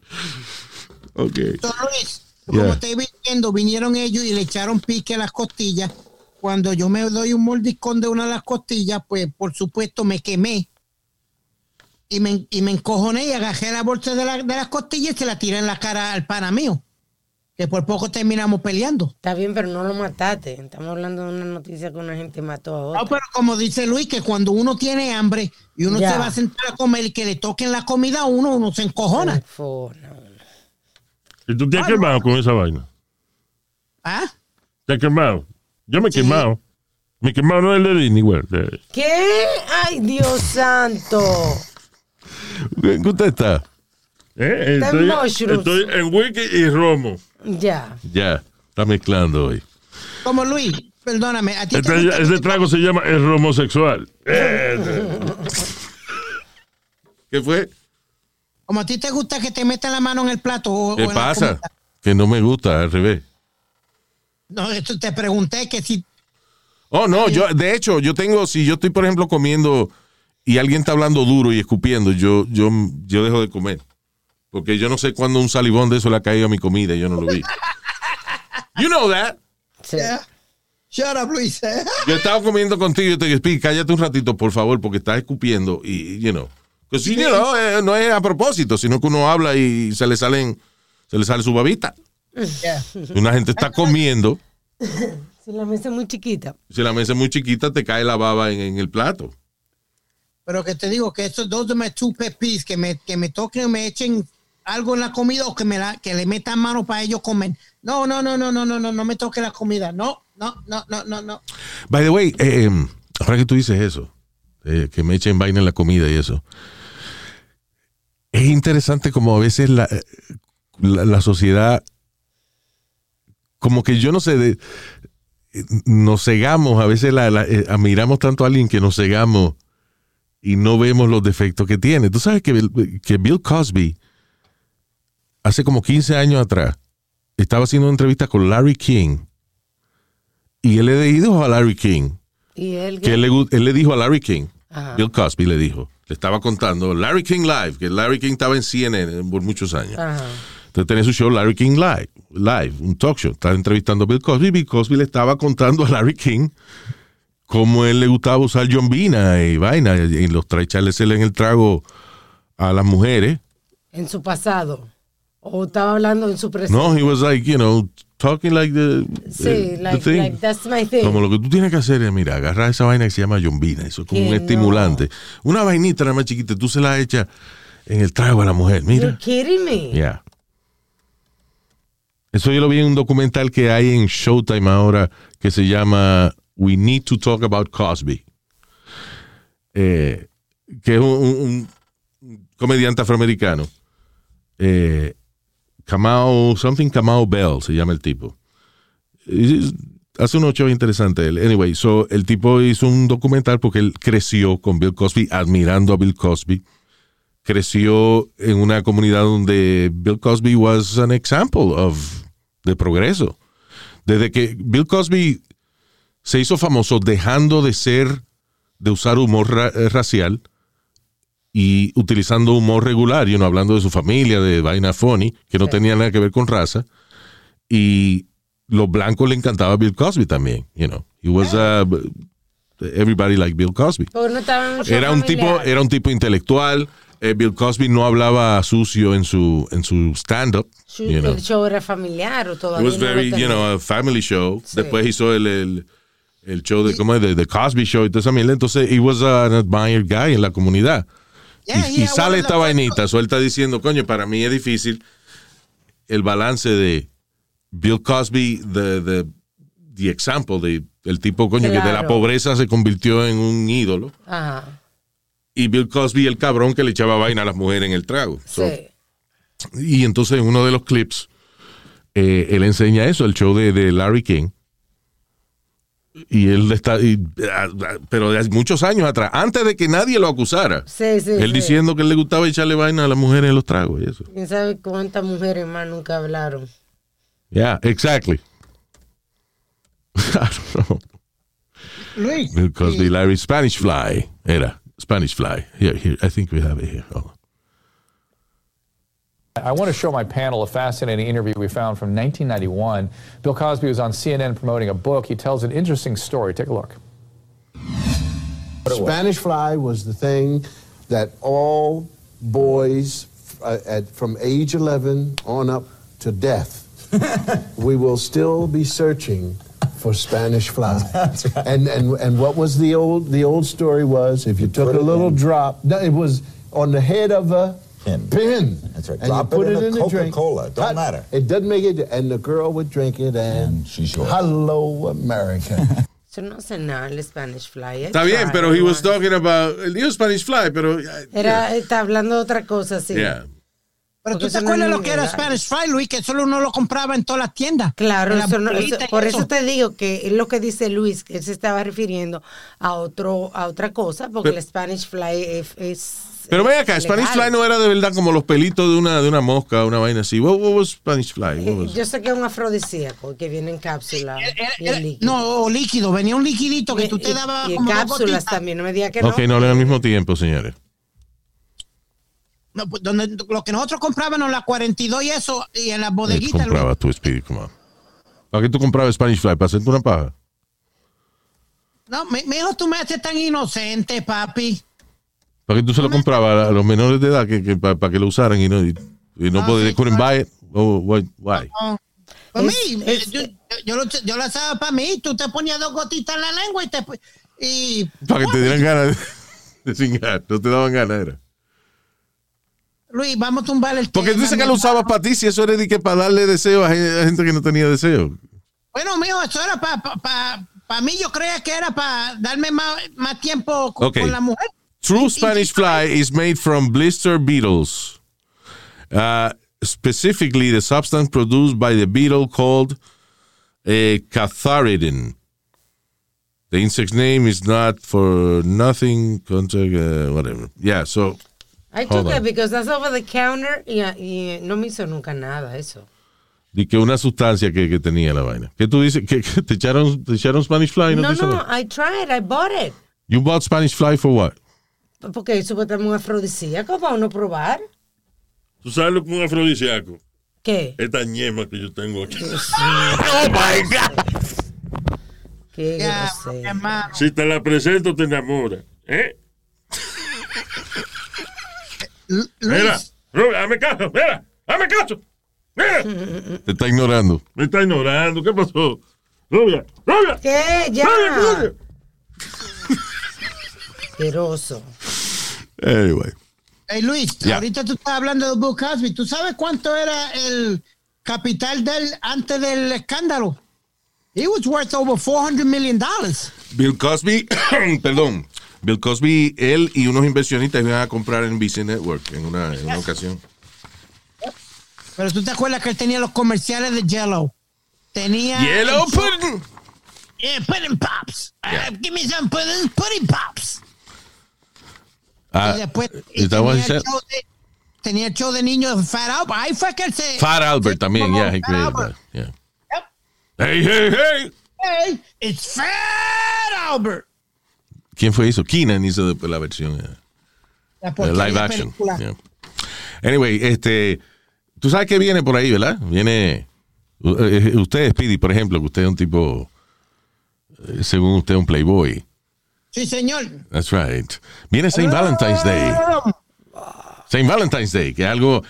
Okay. Don Luis, Yeah. como estoy viendo, vinieron ellos y le echaron pique a las costillas. Cuando yo me doy un mordiscón de una de las costillas, pues por supuesto me quemé. Y me, y me encojoné y agarré la bolsa de, la- de las costillas y se la tiré en la cara al pana mío. Que por poco terminamos peleando. Está bien, pero no lo mataste. Estamos hablando de una noticia que una gente mató a No, otra. pero como dice Luis, que cuando uno tiene hambre y uno Ya. se va a sentar a comer y que le toquen la comida a uno, uno se encojona. Fona. ¿Y tú te has quemado con esa vaina? ¿Ah? ¿Te has quemado? Yo me he quemado. Me he quemado no el de Disney World. de- ¿Qué? Ay, Dios santo. ¿Qué usted está? Eh, Estoy, estoy en wiki y romo. Ya. Ya, está mezclando hoy. Como Luis, perdóname, a ti Este, este te- trago se llama el homosexual. [laughs] Eh, ¿Qué fue? Como a ti te gusta que te metan la mano en el plato o, ¿Qué o pasa? Que no me gusta, al revés. No, esto te pregunté que si Oh, no, yo, de hecho, yo tengo, si yo estoy, por ejemplo, comiendo y alguien está hablando duro y escupiendo, yo, yo, yo dejo de comer. Porque yo no sé cuándo un salivón de eso le ha caído a mi comida y yo no lo vi. [laughs] You know that. Sí. Shut up, Luis. Yo estaba comiendo contigo y te dije, "Speedy, cállate un ratito, por favor, porque estás escupiendo y, you know. Que sí, you know, eh, no es a propósito, sino que uno habla y se le salen, se le sale su babita. Yeah. Una gente está comiendo, Si la mesa es muy chiquita. si la mesa es muy chiquita, te cae la baba en, en el plato. Pero que te digo que esos dos de mis two peeves, que me, que me toquen, me echen algo en la comida o que me la, que le metan mano para ellos comer. No, no, no, no, no, no, no, no me toque la comida. No, no, no, no, no, no. By the way, eh, eh, ahora que tú dices eso, eh, que me echen vaina en la comida y eso, es interesante como a veces la, eh, la, la sociedad, como que yo no sé, de- nos cegamos, a veces la, la- eh, admiramos tanto a alguien que nos cegamos y no vemos los defectos que tiene. Tú sabes que, Bill- que Bill Cosby, hace como 15 años atrás, estaba haciendo una entrevista con Larry King y él le dijo a Larry King Y él. que él le, él le dijo a Larry King, Ajá. Bill Cosby le dijo, le estaba contando Larry King Live, que Larry King estaba en CNN por muchos años. Ajá. Entonces tenía su show Larry King Live, live un talk show. Estaba entrevistando a Bill Cosby. Bill Cosby le estaba contando a Larry King cómo él le gustaba usar John Vina y vaina y los echársele en el trago a las mujeres. En su pasado. O estaba hablando en su presente. No, he was like, you know, talking like the, Sí, the- like, thing. like, that's my thing. Como lo que tú tienes que hacer es, mira, agarrar esa vaina que se llama yombina, eso es como Que un no. estimulante. Una vainita nada más chiquita, tú se la echas en el trago a la mujer, You're mira. kidding me. Yeah. Eso yo lo vi en un documental que hay en Showtime ahora que se llama We Need to Talk About Cosby. Eh, que es un, un- un comediante afroamericano. Eh, Kamau, something Kamau Bell se llama el tipo. Hace unos shows interesantes él. Anyway, so el tipo hizo un documental porque él creció con Bill Cosby, admirando a Bill Cosby. Creció en una comunidad donde Bill Cosby was an example of de progreso. Desde que Bill Cosby se hizo famoso dejando de ser, de usar humor eh, racial y utilizando humor regular, y no hablando de su familia, de vaina funny, que no tenía nada que ver con raza. Y los blancos le encantaba Bill Cosby también, you know. He was uh, everybody like Bill Cosby. No un Era un tipo, era un tipo intelectual. Eh, Bill Cosby no hablaba sucio en su en su stand up, Su- you know. El show era familiar o It todavía was no lo very, you tenía. know, a family show. Sí. Después hizo el, el, el show de, ¿cómo es? The Cosby Show y toda esa mierda. Entonces, he was an admired guy en la comunidad. Yeah, y, yeah, y sale esta vainita, suelta diciendo, coño, para mí es difícil el balance de Bill Cosby, the, the, the example, de, el tipo, coño, que de la pobreza se convirtió en un ídolo. Ajá. Y Bill Cosby, el cabrón que le echaba vaina a las mujeres en el trago. So, y entonces en uno de los clips, eh, él enseña eso, el show de, de Larry King. Y él está, y, ah, ah, pero de hace muchos años atrás, antes de que nadie lo acusara. Sí, sí, él sí. diciendo que él le gustaba echarle vaina a las mujeres en los tragos y eso. ¿Quién sabe cuántas mujeres más nunca hablaron? Yeah, exactly. [laughs] I don't know. Luis. Bill Cosby, Larry Spanish Fly, era. Spanish Fly. Here, here. I think we have it here. Hold on. I want to show my panel a fascinating interview we found from 1991. Bill Cosby was on CNN promoting a book. He tells an interesting story. Take a look. Spanish fly was the thing that all boys uh, at, from age 11 on up to death, [laughs] we will still be searching for Spanish fly. [laughs] Right. And, and, and what was the old, the old story was if you took a little in. drop, no, it was on the head of a Pin. pin. That's right. And Drop you put it it, in in a drink. Coca-Cola. Don't Hot- matter. It doesn't make it, and the girl would drink it, and, And she's yours. hello, America. [laughs] Yo no sé nada el Spanish Fly. I Está bien, pero he was talking about. Él dijo Spanish Fly, pero. uh, Era, está hablando de otra cosa, sí. Yeah. Pero Porque tú te eso no acuerdas lo que era. Spanish Fry, Luis, que solo uno lo compraba en todas las tiendas. Claro, la eso no- eso- por eso te digo que es lo que dice Luis, que él se estaba refiriendo a otro a otra cosa, porque Pero- el Spanish Fly es... es- Pero ve es acá, Spanish legal. Fly no era de verdad como los pelitos de una, de una mosca, una vaina así. What, what was Spanish Fly? What Eh, was- [laughs] Yo sé que es un afrodisíaco que viene en cápsula líquido. no, o líquido, venía un liquidito que tú te dabas y, como cápsulas también, no me diga que no. Ok, no le al mismo tiempo, señores. No, pues, donde, lo que nosotros comprábamos en la 42 y eso, y en las ¿Qué bodeguitas. Luis. compraba tu Speedy? ¿Para qué tú comprabas Spanish Fly? ¿Para hacerte una paja? No, mi, mi hijo, tú me haces tan inocente, papi. ¿Para qué tú se lo comprabas a los menores de edad que, que para, que lo usaran y no, y, y no Ah, podían, sí, couldn't buy it? Oh, why? why? No. Para Es- mí, es- yo, yo, lo, yo lo hacía para mí, tú te ponías dos gotitas en la lengua y te... Y, Para que te dieran ganas de, de cingar. No te daban ganas, era. Luis, vamos a tumbar el Porque tú dices que lo usabas para ti si eso era de que para darle deseo a gen- a gente que no tenía deseo. Bueno, mijo, eso era para pa, pa- pa mí, yo creía que era para darme más, más tiempo con, Ok. con la mujer. True Spanish fly is made from blister beetles. Uh, specifically, the substance produced by the beetle called a catharidin. The insect's name is not for nothing. Contact, uh, whatever. Yeah, so I took it because that's over the counter y, y no me hizo nunca nada eso. di que una sustancia que, que tenía la vaina. ¿Qué tú dices? ¿Que, que te, echaron, te echaron Spanish fly? No, No, no. I tried, I bought it. You bought Spanish fly for what? Porque supuestamente un afrodisíaco para uno probar. ¿Tú sabes lo que es un afrodisíaco? ¿Qué? Esta ñema que yo tengo aquí. [laughs] Oh my God. Qué Ya. Si te la presento, te enamora. ¿Eh? Mira, Luis, Rubén, hazme caso, mira, hazme caso. Mira, Te está ignorando. me está ignorando. ¿Qué pasó? Rubia, Rubia, ¿Qué? Ya. Rubia, Rubia. Asqueroso. Anyway. hey, Luis, ahorita tú estás hablando de Bill Cosby. ¿Tú sabes cuánto era el capital del antes del escándalo? He was worth over 400 million dollars. Bill Cosby, [coughs] perdón, Bill Cosby, él y unos inversionistas iban a comprar en BC Network en una, en una ocasión. Pero tú te acuerdas que él tenía los comerciales de Jello. Tenía. Yellow pudding. Yeah, pudding pops. Uh, give me some pudding, pudding pops. Ah, y después y tenía, el show de, tenía el show de niños de Fat Albert. Ahí fue que él se. Fat Albert se también, tomó yeah, Fat Albert. yeah. Hey, hey, hey. Hey, it's Fat Albert. ¿Quién fue eso? Keenan hizo después la versión eh, La porquería live action. Yeah. Anyway, este, tú sabes que viene por ahí, ¿verdad? Viene, uh, eh, usted, Speedy, por ejemplo, que usted es un tipo, eh, según usted, un playboy. Sí, señor. That's right. Viene St. Valentine's Day. St. Valentine's Day, que es algo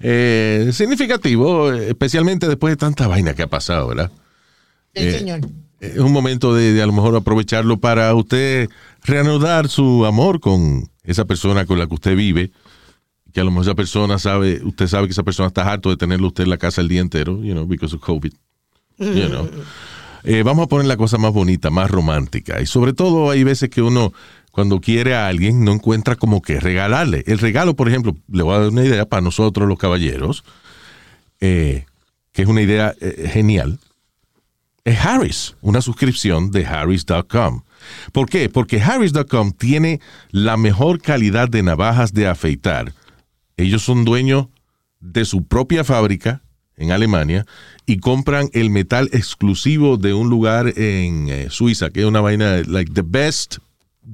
eh, significativo, especialmente después de tanta vaina que ha pasado, ¿verdad? Sí, Eh, señor. Es un momento de, de a lo mejor aprovecharlo para usted reanudar su amor con esa persona con la que usted vive. Que a lo mejor esa persona sabe, usted sabe que esa persona está harto de tenerlo usted en la casa el día entero, you know, because of COVID. You know. Eh, vamos a poner la cosa más bonita, más romántica. Y sobre todo hay veces que uno, cuando quiere a alguien, no encuentra como que regalarle. El regalo, por ejemplo, le voy a dar una idea para nosotros los caballeros, eh, que es una idea eh, genial es Harris, una suscripción de Harris.com. ¿Por qué? Porque Harris.com tiene la mejor calidad de navajas de afeitar. Ellos son dueños de su propia fábrica en Alemania y compran el metal exclusivo de un lugar en eh, Suiza, que es una vaina like the best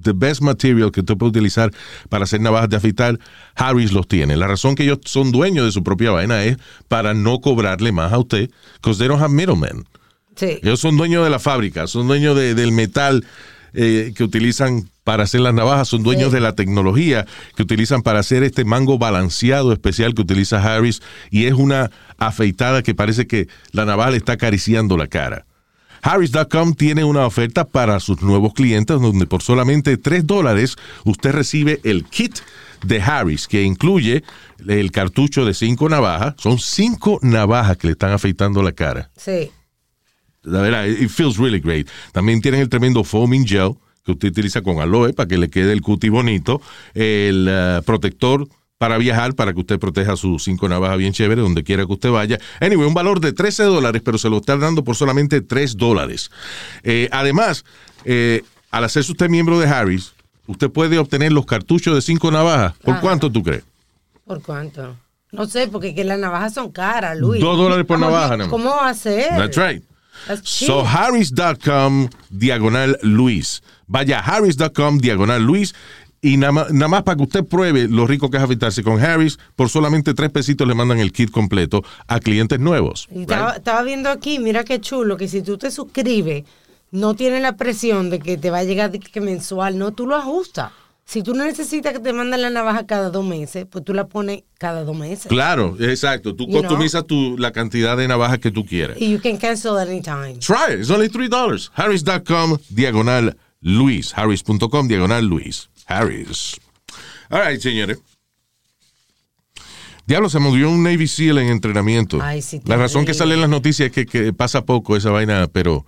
the best material que usted puede utilizar para hacer navajas de afeitar, Harris los tiene. La razón que ellos son dueños de su propia vaina es para no cobrarle más a usted, because they don't have middlemen. Sí. Ellos son dueños de la fábrica, son dueños de- del metal eh, que utilizan para hacer las navajas, son dueños Sí. de la tecnología que utilizan para hacer este mango balanceado especial que utiliza Harris y es una afeitada que parece que la navaja le está acariciando la cara. Harris.com tiene una oferta para sus nuevos clientes donde por solamente 3 dólares usted recibe el kit de Harris que incluye el cartucho de 5 navajas. Son 5 navajas que le están afeitando la cara. Sí. La verdad, it feels really great. También tienen el tremendo foaming gel que usted utiliza con aloe para que le quede el cuti bonito. El eh, protector para viajar, para que usted proteja sus cinco navajas bien chévere donde quiera que usted vaya. Anyway, un valor de 13 dólares, pero se lo está dando por solamente 3 dólares. Eh, además, eh, al hacerse usted miembro de Harris, usted puede obtener los cartuchos de cinco navajas. ¿Por Ajá. cuánto tú crees? ¿Por cuánto? No sé, porque que las navajas son caras, Luis. Dos dólares por ¿Cómo- navaja, nada más. ¿Cómo va a ser? That's right. So harris.com diagonal Luis. Vaya a harris.com diagonal Luis y nada más, para que usted pruebe lo rico que es afeitarse con Harris, por solamente tres pesitos le mandan el kit completo a clientes nuevos. Y right? estaba, estaba viendo aquí, mira qué chulo, que si tú te suscribes, no tiene la presión de que te va a llegar que mensual, no, tú lo ajustas. Si tú no necesitas que te manden la navaja cada dos meses, pues tú la pones cada dos meses. Claro, exacto. Tú You customizas tu, la cantidad de navajas que tú quieras. Y you can cancel anytime. Try it. It's only $3. Harris.com diagonal Luis. Harris.com diagonal Luis. Harris. All right, señores. Diablo, se murió un Navy SEAL en entrenamiento. Ay, sí, La razón que sale en las noticias es que, que pasa poco esa vaina, pero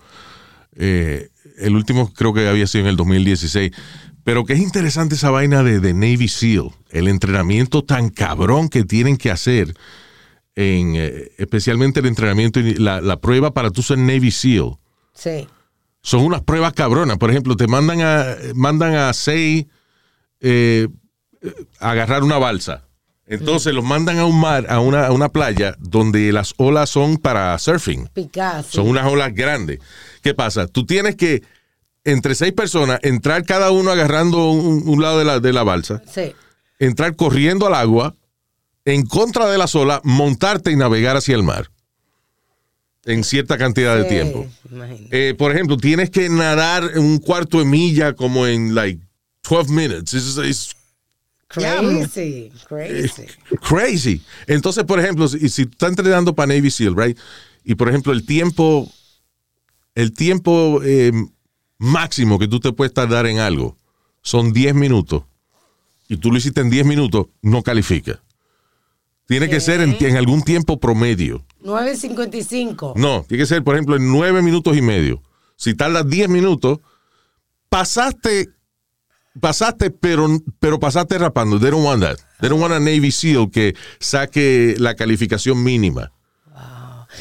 eh, el último creo que había sido en el 2016. Pero que es interesante esa vaina de, de Navy SEAL, el entrenamiento tan cabrón que tienen que hacer, en, eh, especialmente el entrenamiento, y la, la prueba para tú ser Navy SEAL Sí. son unas pruebas cabronas. Por ejemplo, te mandan a mandan a seis eh, eh, a agarrar una balsa. Entonces los mandan a un mar, a una, a una playa donde las olas son para surfing. Picasso. Son unas olas grandes. ¿Qué pasa? Tú tienes que, entre seis personas, entrar cada uno agarrando un, un lado de la, de la balsa, Sí. entrar corriendo al agua, en contra de las olas, montarte y navegar hacia el mar. En cierta cantidad de Sí, tiempo. Eh, por ejemplo, tienes que nadar un cuarto de milla como en like 12 minutes. It's, it's Crazy. Crazy. crazy. Entonces, por ejemplo, si, si tú estás entrenando para Navy SEAL, right? Y por ejemplo, el tiempo, el tiempo eh, máximo que tú te puedes tardar en algo son 10 minutos. Y tú lo hiciste en 10 minutos, no califica. Tiene que ser en, en algún tiempo promedio. 9.55. No, tiene que ser, por ejemplo, en nueve minutos y medio. Si tardas 10 minutos, pasaste, pasaste, pero, pero pasaste rapando. They don't want that. They don't want a Navy SEAL que saque la calificación mínima.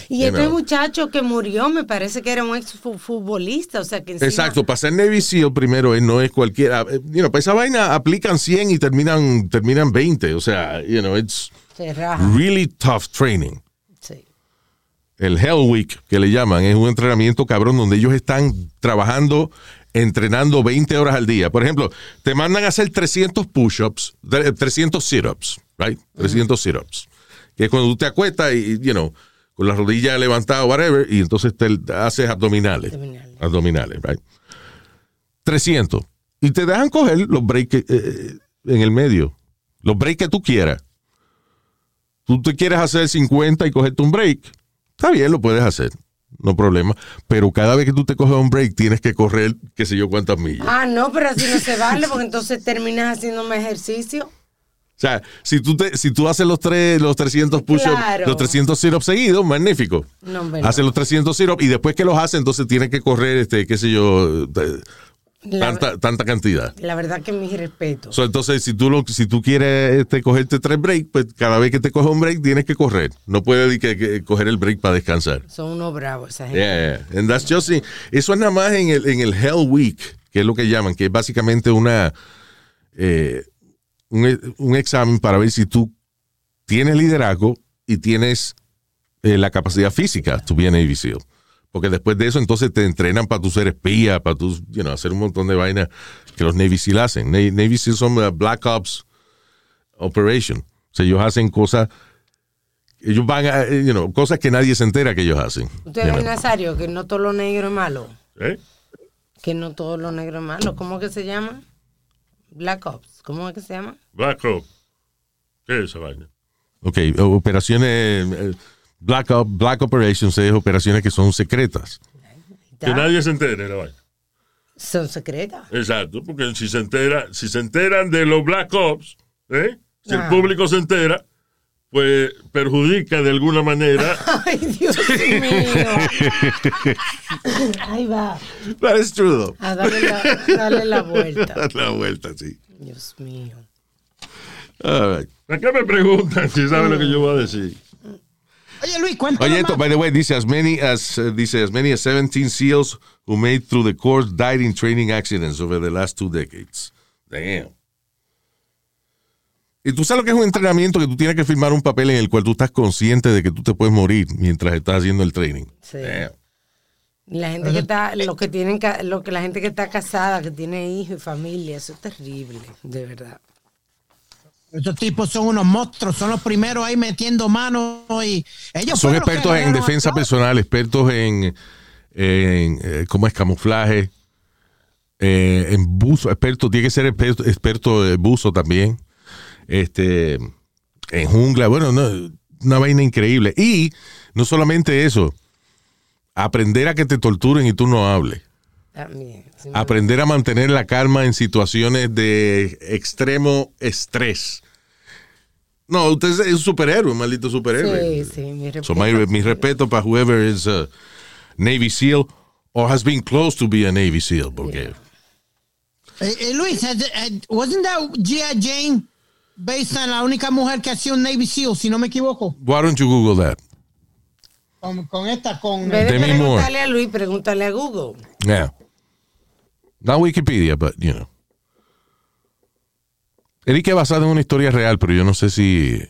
Y este know. muchacho que murió, me parece que era un ex fu- futbolista, o sea que encima- Exacto, para ser Navy SEAL primero eh, no es cualquiera. eh, You know, para esa vaina aplican 100 y terminan, terminan 20. O sea, you know, it's really tough training. Sí. el Hell Week, que le llaman, es un entrenamiento cabrón donde ellos están trabajando, entrenando 20 horas al día. Por ejemplo, te mandan a hacer 300 push-ups, de- 300 sit-ups, right? 300 sit-ups. Que es cuando tú te acuestas y, you know, con las rodillas levantadas, whatever, y entonces te haces abdominales. Abdominales. Abdominales, right? 300. Y te dejan coger los breaks eh, eh, en el medio. Los breaks que tú quieras. Tú te quieres hacer 50 y cogerte un break. Está bien, lo puedes hacer. No problema. Pero cada vez que tú te coges un break, tienes que correr, qué sé yo, cuántas millas. Ah, no, pero así no se vale, porque entonces terminas haciendo más ejercicio. O sea, si tú, te, si tú haces los, tres, los 300 push-ups, Claro. los 300 sit-ups seguidos, magnífico. No, hombre, no. Hace los 300 sit-ups y después que los hace, entonces tienes que correr, este, qué sé yo, La, tanta, tanta cantidad. la verdad que mis respetos. So, entonces, si tú, lo, si tú quieres este, cogerte tres breaks, pues cada vez que te coges un break tienes que correr. No puedes di que, que coger el break para descansar. Son unos bravos esa gente. Yeah, and that's just it. Eso es nada más en el, en el Hell Week, que es lo que llaman, que es básicamente una eh, un, un examen para ver si tú tienes liderazgo y tienes eh, la capacidad física to be Navy SEAL. Porque después de eso, entonces te entrenan para tu ser espía, para tu, you know, hacer un montón de vainas que los Navy SEAL hacen. Na- Navy SEAL son uh, Black Ops Operation. O sea, ellos hacen cosas, ellos van a, eh, you know, cosas que nadie se entera que ellos hacen. Usted ve. Nazario, que no todo lo negro es malo. ¿Eh? Que no todo lo negro es malo. ¿Cómo que se llama? Black Ops. ¿Cómo es que se llama? Black Ops. ¿Qué es esa vaina? Ok, operaciones, eh, Black, Op- Black Operations es operaciones que son secretas. Que nadie se entere la vaina. Son secretas. Exacto, porque si se entera, si se enteran de los Black Ops, ¿eh? si el Ah. público se entera, pues perjudica de alguna manera. [laughs] Ay, Dios mío. Ahí va. That is true, though. A darle la, darle la vuelta. [laughs] la vuelta, sí. Dios mío. All right. ¿A qué me preguntan si saben lo que yo voy a decir? Oye, Luis, cuéntame Oye, esto, by the way, dice as many as uh, dice as many as 17 SEALs who made through the course died in training accidents over the last two decades. Damn. Y tú sabes lo que es un entrenamiento que tú tienes que firmar un papel en el cual tú estás consciente de que tú te puedes morir mientras estás haciendo el training. Sí. Damn. Y La gente que está, lo que tienen, ca- lo que la gente que está casada, que tiene hijos y familia, eso es terrible, de verdad. Estos tipos son unos monstruos, son los primeros ahí metiendo manos y ellos Son los expertos en defensa personal, expertos en, en eh, cómo es camuflaje, eh, en buzo, experto, tiene que ser experto, experto de buzo también, este, en jungla, bueno, no, una vaina increíble. Y no solamente eso, aprender a que te torturen y tú no hables. También. sí, Aprender a mantener la calma en situaciones de extremo estrés. No, usted es un superhéroe, un maldito superhéroe. Sí, sí, mi So respeto. my, mi respeto para whoever is a Navy SEAL or has been close to be a Navy SEAL, porque Eh, eh, Luis, eh, eh, wasn't that G.I. Jane based on la única mujer que hacía un Navy SEAL, si no me equivoco? why don't you Google that? Con, con esta, con... En vez de Demi Moore. preguntarle a Luis, pregúntale a Google. Yeah. Not Wikipedia, but you know. Eric es basado en una historia real, pero yo no sé si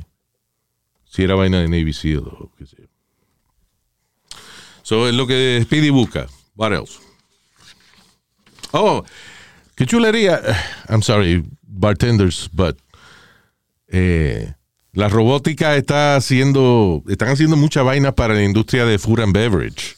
si era vaina de Navy SEAL o qué sé. yo. So es lo que Speedy busca. What else? Oh, qué chulería. [sighs] I'm sorry, bartenders, but eh, la robótica está haciendo, están haciendo mucha vaina para la industria de food and beverage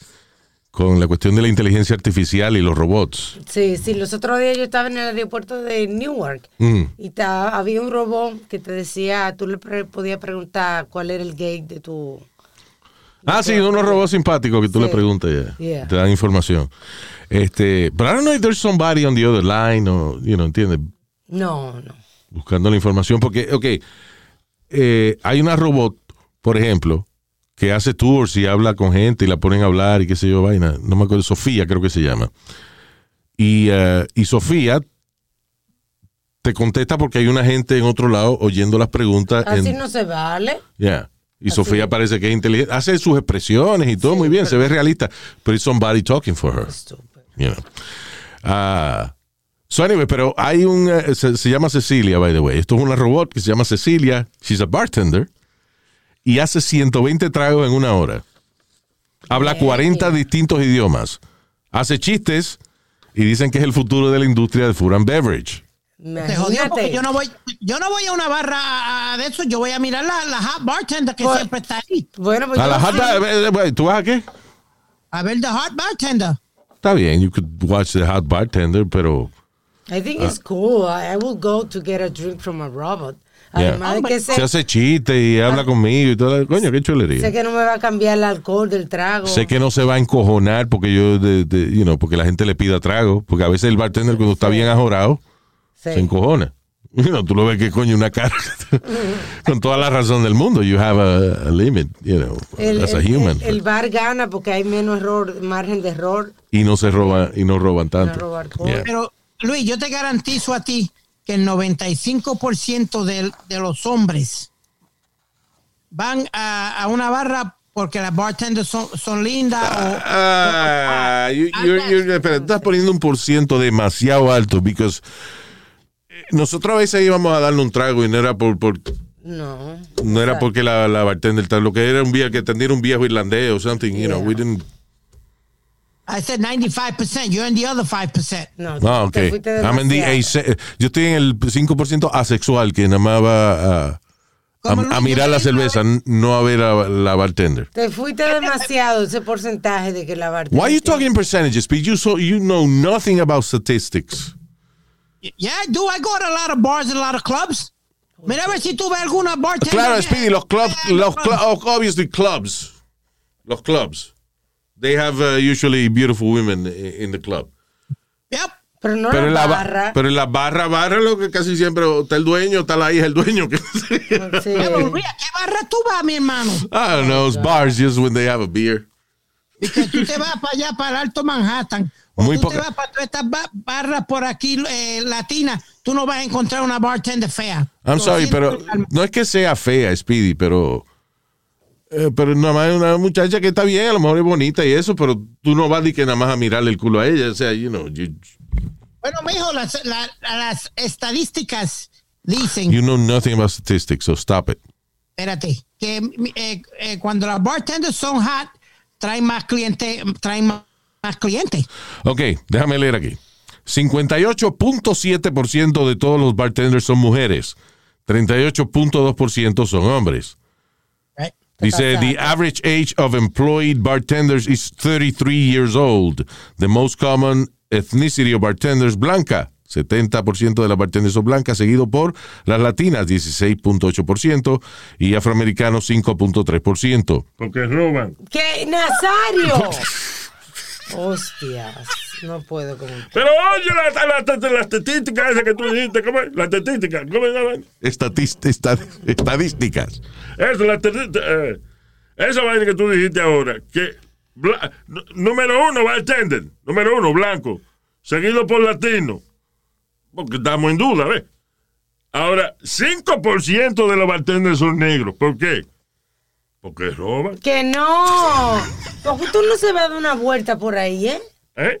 con la cuestión de la inteligencia artificial y los robots. Sí, sí, los otros días yo estaba en el aeropuerto de Newark Mm. y ta- había un robot que te decía, tú le pre- podías preguntar cuál era el gate de tu... Ah, sí, unos robots simpáticos que tú Sí. le preguntas ya. Yeah. Te dan información. Este, but I don't know if there's somebody on the other line o, you know, ¿entiendes? No, no. Buscando la información. Porque, ok, eh, hay una robot, por ejemplo, que hace tours y habla con gente y la ponen a hablar y qué sé yo, vaina. No me acuerdo, Sofía creo que se llama. Y, eh, y Sofía te contesta porque hay una gente en otro lado oyendo las preguntas. Así en- no se vale. Yeah. Y Así Sofía parece que es inteligente. Hace sus expresiones y todo muy bien, se ve realista. Pero it's somebody talking for her. You know. Ah, so anyway, pero hay un. eh, se, se llama Cecilia, by the way. Esto es una robot que se llama Cecilia. She's a bartender. Y hace 120 tragos en una hora. Habla 40 distintos idiomas. Hace chistes y dicen que es el futuro de la industria de food and beverage. Te jodió porque yo no voy, yo no voy a una barra de eso, yo voy a mirar la, la hot bartender que Pues- siempre está ahí. Bueno, pues A la yo hot eh, eh, ¿Tú vas a qué? A ver, the hot bartender. Está bien, you could watch the hot bartender, pero. I think Ah. it's cool. I, I will go to get a drink from a robot. Yeah. Además de que sé, Se hace chiste y habla conmigo y todo. Coño, qué chulería. sé que no me va a cambiar el alcohol del trago. Sé que no se va a encojonar porque yo, de, de- you know, porque la gente le pida trago. Porque a veces el bartender cuando está bien ajorado Sí. se encojona. You know, tú lo ves que coño una cara [laughs] con toda la razón del mundo. You have a, a limit, you know, El, as a human. el- el bar gana porque hay menos error, margen de error. y no se roba y no roban tanto. No robar alcohol. Yeah. Pero, Luis, yo te garantizo a ti que el 95% del- de, los hombres van a, a una barra porque las bartenders son, son lindas o... Ah, you- you're- you're- espera, tú estás poniendo un por ciento demasiado alto because eh, nosotros a veces íbamos a darle un trago y no era por, por No. no era porque la, la bartender tal, lo que era un viejo que atendiera un viejo irlandés o something, you know, we didn't I said 95%. You're in the other 5%. No, Ah, ok. te fuiste I'm in the ase- yo estoy en el 5% asexual que nada más va a, a- a mirar la cerveza, no a ver a la bartender. Te fuiste demasiado ese porcentaje de que la bartender. Why are you talking in percentages? Speed? You so you know nothing about statistics. Yeah, I do. I go to a lot of bars and a lot of clubs. Mira a ver si tú ves alguna bartender. Claro, Speedy, los clubs, los cl- oh, obviously clubs, los clubs, they have uh, usually beautiful women in the club. Yep. Pero no Pero en, la la, ba- barra. pero en la barra, barra, lo que casi siempre está el dueño, está la hija del dueño. Que, Sí. Pero, Luis, ¿a ¿qué [laughs] barra tú vas, mi hermano? I don't know, it's bars just when they have a beer. Que tú te vas para allá, para el Alto Manhattan. O Muy tú te vas para todas estas ba- barras por aquí eh, latinas. Tú no vas a encontrar una bartender fea. I'm sorry, pero no es que sea fea, Speedy, pero. Eh, pero nada más es una muchacha que está bien, a lo mejor es bonita y eso, pero tú no vas ni que nada más a mirarle el culo a ella. O sea, you know, you, Bueno, mijo, las, la- las estadísticas dicen, you know nothing about statistics, so stop it. espérate, que eh, eh, cuando las bartenders son hot, traen más clientes, traen más, más clientes. Ok, déjame leer aquí. 58.7% de todos los bartenders son mujeres. 38.2% son hombres. Right? Dice, the average age of employed bartenders is 33 years old. The most common ethnicity of bartenders, blanca. 70% de las bartenders son blancas, seguido por las latinas, 16.8%, y afroamericanos, 5.3%. Porque roban. ¿Qué? Nazario. [laughs] Hostias. No puedo con Pero oye las la, la, la estadísticas esas que tú dijiste, ¿cómo es? Las estadísticas, ¿cómo? Estatist- esta- estadísticas. Eso, la estadística, eh, esa vaina que tú dijiste ahora, que número uno bartender, número uno blanco, seguido por latino, porque estamos en duda, ¿ves? Ahora, 5% de los bartenders son negros, ¿por qué? Porque roban, Que no. Porque tú no se va a dar una vuelta por ahí, ¿eh? ¿eh?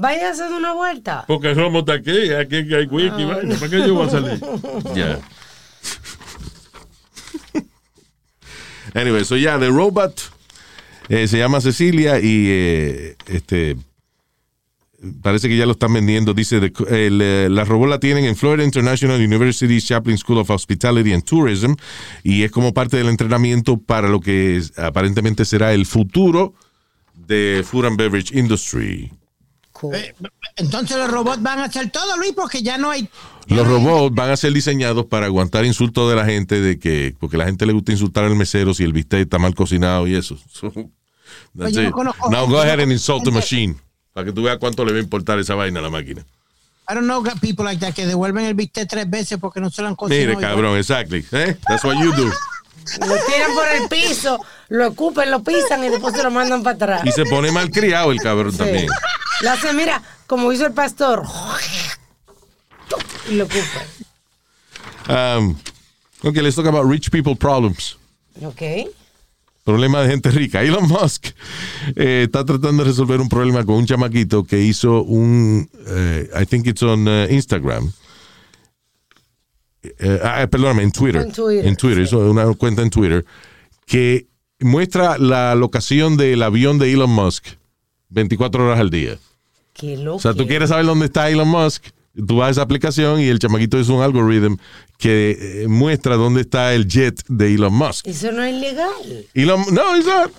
Vaya a hacer una vuelta. Porque somos de aquí, aquí hay wiki, vaina, ¿para qué yo voy a salir? [laughs] Ya. anyway, so yeah, the robot eh, se llama Cecilia y eh, este parece que ya lo están vendiendo. Dice, the- el, eh, la robot la tienen en Florida International University Chaplin School of Hospitality and Tourism y es como parte del entrenamiento para lo que es- aparentemente será el futuro de food and beverage industry. Eh, Entonces los robots van a hacer todo, Luis, porque ya no hay... Los robots van a ser diseñados para aguantar insultos de la gente de que porque a la gente le gusta insultar al mesero si el bistec está mal cocinado y eso. [laughs] So, that's yo no Now go ahead and insult the machine para que tú veas cuánto le va a importar esa vaina a la máquina. I don't know people like that que devuelven el bistec tres veces porque no se lo han cocinado. Mire, cabrón, exactly. ¿eh? That's what you do. Lo tiran por el piso, lo ocupan, lo pisan y después se lo mandan para atrás. Y se pone mal criado el cabrón Sí. también. Lo hace, mira, como hizo el pastor. Y lo ocupa. Um, okay, let's talk about rich people problems. Ok. Problema de gente rica. Elon Musk eh, está tratando de resolver un problema con un chamaquito que hizo un, eh, I think it's on uh, Instagram. Eh, ah, perdóname, en Twitter. En Twitter, En Twitter, sí. una cuenta en Twitter que muestra la locación del avión de Elon Musk 24 horas al día. Qué loco. O sea, tú quieres saber dónde está Elon Musk, tú vas a esa aplicación y el chamaquito es un algoritmo que eh, muestra dónde está el jet de Elon Musk. Eso no es legal. Elon, no, it's not.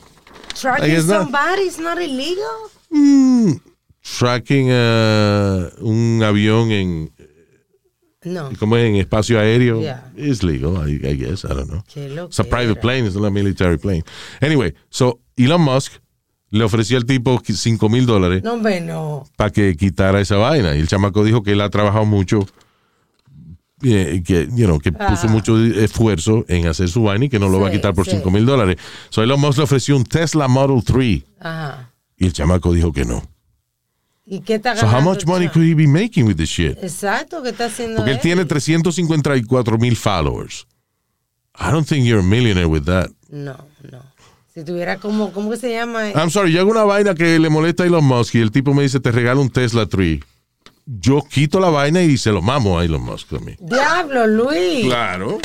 Tracking somebody is not illegal. Mm, tracking uh, un avión en, No. como en espacio aéreo Yeah. legal, I, I guess. I don't know. It's a private plane, it's not a military plane. Anyway, so Elon Musk le ofreció al tipo 5 mil dólares No, no. para que quitara esa vaina. Y el chamaco dijo que él ha trabajado mucho, eh, que, you know, que puso Ah. mucho esfuerzo en hacer su vaina y que no lo va a quitar por sí. 5 mil dólares. So Elon Musk le ofreció un Tesla Model 3 Ajá. y el chamaco dijo que no. ¿Y qué está So ganando? how much money Trump? could he be making with this shit? Exacto, ¿qué está haciendo Porque él él? tiene 354 mil followers. I don't think you're a millionaire with that. No, no. Si tuviera como, ¿cómo que se llama? I'm sorry, yo hago una vaina que le molesta a Elon Musk y el tipo me dice, te regalo un Tesla 3. Yo quito la vaina y se lo mamo a Elon Musk a mí. Diablo, Luis. Claro.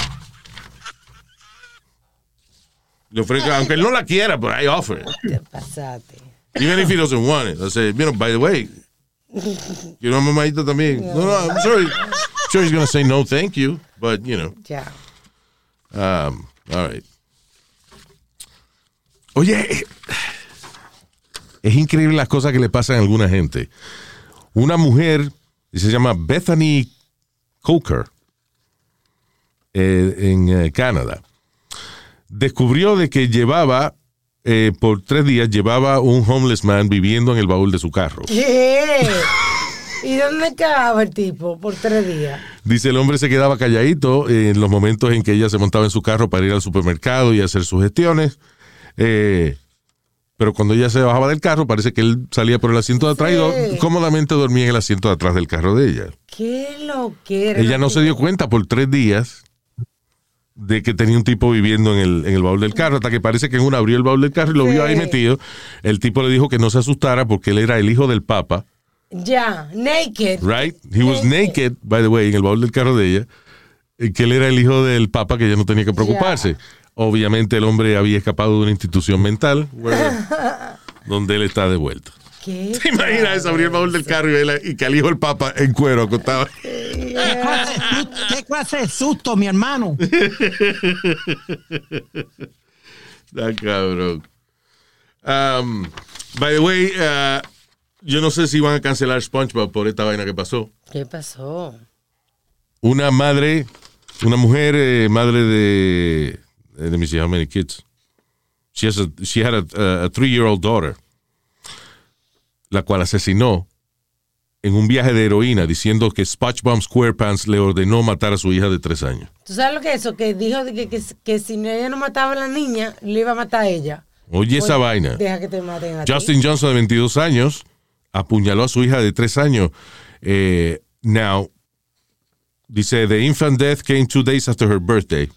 Le ofrezco, aunque él no la quiera, pero hay offer. Te pasaste. Even if he doesn't want it. I say, you know, by the way, you know, mamadita también. No, no, I'm sure, I'm sure he's going to say no, thank you. But, you know, Ya. um, all right. Oye, es increíble las cosas que le pasan a alguna gente. Una mujer, se llama Bethany Coker, eh, en eh, Canadá, descubrió de que llevaba, eh, por tres días, llevaba un homeless man viviendo en el baúl de su carro. ¿Qué? ¿Y dónde quedaba el tipo por tres días? Dice el hombre se quedaba calladito en los momentos en que ella se montaba en su carro para ir al supermercado y hacer sus gestiones. Eh, pero cuando ella se bajaba del carro, parece que él salía por el asiento de atrás y cómodamente dormía en el asiento de atrás del carro de ella. ¿Qué lo que era? Ella no se dio cuenta por tres días de que tenía un tipo viviendo en el, en el baúl del carro, hasta que parece que en una abrió el baúl del carro y lo vio ahí metido. El tipo le dijo que no se asustara porque él era el hijo del papa, Ya, naked. right? He was naked, by the way, en el baúl del carro de ella, y que él era el hijo del papa que ella no tenía que preocuparse. Obviamente el hombre había escapado de una institución mental where- [laughs] donde él está de vuelta. ¿Qué? ¿Te imaginas abrir el baúl del carro y, ver- y que al hijo del papa en cuero acostado? ¿Qué clase, de susto, qué clase de susto, mi hermano? Está cabrón. Um, by the way, uh, yo no sé si van a cancelar SpongeBob por esta vaina que pasó. ¿Qué pasó? Una madre, una mujer, eh, madre de, eh, let me see how many kids. She, has a, she had a, a three-year-old daughter, la cual asesinó en un viaje de heroína diciendo que SpongeBob SquarePants le ordenó matar a su hija de tres años. ¿Tú sabes lo que es eso? Que dijo que, que, que si ella no mataba a la niña, le iba a matar a ella. Oye esa vaina. Deja que te maten a ti. Justin Johnson, de 22 años, apuñaló a su hija de 3 años. Eh, now, dice, the infant death came two days after her birthday.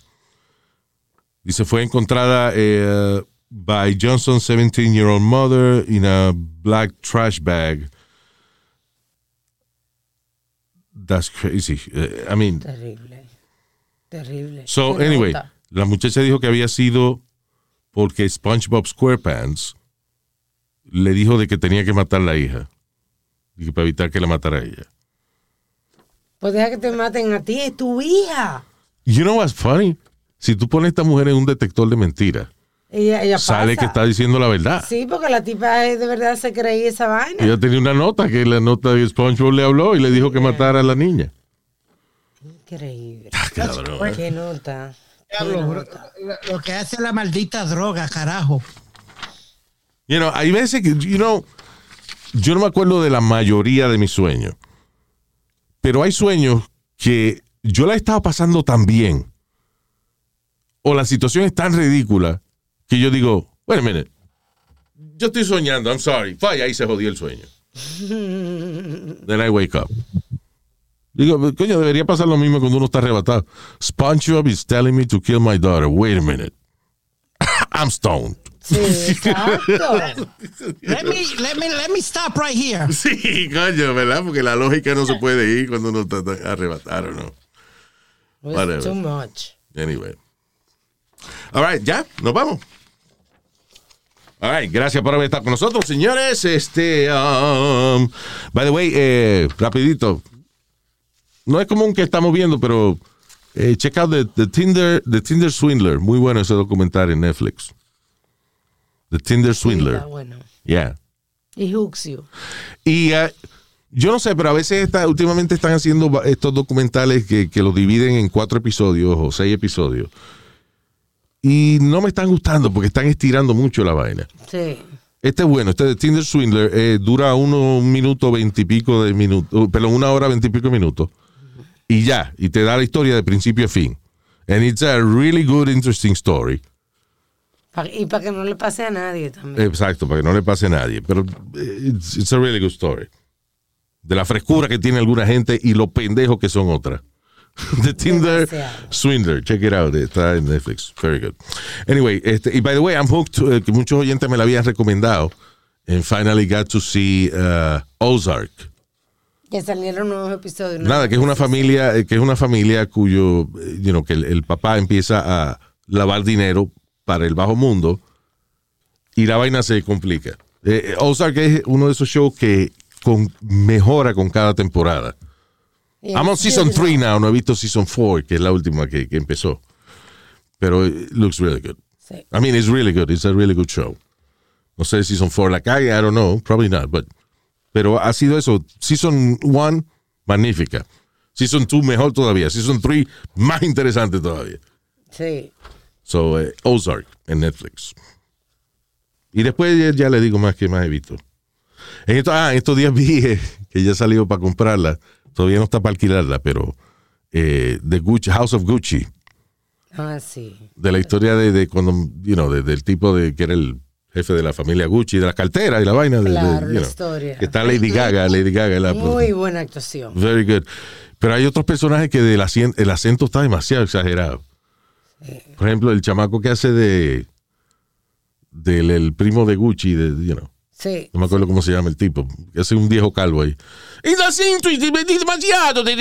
Dice, fue encontrada eh, by Johnson's 17-year-old mother in a black trash bag. That's crazy. Eh, I mean, Terrible. Terrible. So, anyway, la muchacha dijo que había sido porque SpongeBob SquarePants le dijo de que tenía que matar a la hija. Y para evitar que la matara a ella. Pues deja que te maten a ti, es tu hija. You know what's funny? Si tú pones a esta mujer en un detector de mentiras, Ella, ella sale pasa. que está diciendo la verdad. Sí, porque la tipa de verdad se creía esa vaina. Ella tenía una nota que la nota de SpongeBob le habló y le dijo que matara a la niña. Increíble. cabrón. Qué nota. Qué lo- lo que hace la maldita droga, carajo. You know, hay veces que, you know, yo no me acuerdo de la mayoría de mis sueños, pero hay sueños que yo la he estado pasando tan bien, o la situación es tan ridícula, que yo digo, wait a minute, yo estoy soñando, I'm sorry, falla, ahí se jodió el sueño. [laughs] Then I wake up. Digo, coño, debería pasar lo mismo cuando uno está arrebatado. SpongeBob is telling me to kill my daughter. Wait a minute. [laughs] I'm stoned. Sí, [laughs] exacto. Let me, let me, let me stop right here. Sí, coño, ¿verdad? Porque la lógica no se puede ir cuando uno está arrebatado, ¿no? It's Whatever. too much. Anyway. All right, ya, nos vamos. All right, gracias por haber estado con nosotros, señores. Este, um, by the way, eh, rapidito. No es común que estamos viendo, pero eh, check out the, the Tinder, the Tinder Swindler. Muy bueno ese documental en Netflix. The Tinder Swindler. Está bueno. Yeah. Y hooks you. Y eh, yo no sé, pero a veces está, últimamente están haciendo estos documentales que, que los dividen en cuatro episodios o seis episodios. Y no me están gustando porque están estirando mucho la vaina. Sí. Este es bueno, este de Tinder Swindler eh, dura uno, un minuto veintipico de minutos, perdón, una hora veintipico de minutos. Y ya, y te da la historia de principio a fin. And it's a really good, interesting story. Y para que no le pase a nadie también. Exacto, para que no le pase a nadie. Pero eh, it's, it's a really good story. De la frescura que tiene alguna gente y lo pendejos que son otras. [laughs] The Tinder Demasiado. Swindler. Check it out. Está en Netflix. Very good. Anyway, este, y by the way, I'm hooked, eh, que muchos oyentes me la habían recomendado. And finally got to see uh, Ozark. Que salieron nuevos episodios. ¿no? Nada, que es una familia, eh, que es una familia cuyo, eh, you know, que el, el papá empieza a lavar dinero para el bajo mundo y la vaina se complica. Eh, Ozark es uno de esos shows que con, mejora con cada temporada. Yeah, I'm on season good 3 enough. now, no he visto season 4, que es la última que, que empezó. Pero it looks really good. Sí. I mean, it's really good. It's a really good show. No sé si season 4 la cague, I don't know. Probably not, but. Pero ha sido eso. Season 1, magnífica. Season 2, mejor todavía. Season 3, más interesante todavía. Sí. So, eh, Ozark en Netflix. Y después ya, ya le digo más que más he visto. En esto- ah, en estos días vi eh, que ya salió para comprarla. Todavía no está para alquilarla, pero eh, The Gucci, House of Gucci, Ah, sí. de la historia de, de cuando, you know, de- del tipo de que era el jefe de la familia Gucci, de la cartera y la vaina. de- de, Claro, you la know, historia. Que está Lady Gaga, [laughs] Lady Gaga. La, Muy buena actuación. Very good. Pero hay otros personajes que del acien- el acento está demasiado exagerado. Por ejemplo, el chamaco que hace de del el primo de Gucci, de, you know, Sí. no me acuerdo cómo se llama el tipo, hace un viejo calvo ahí. El acento es demasiado de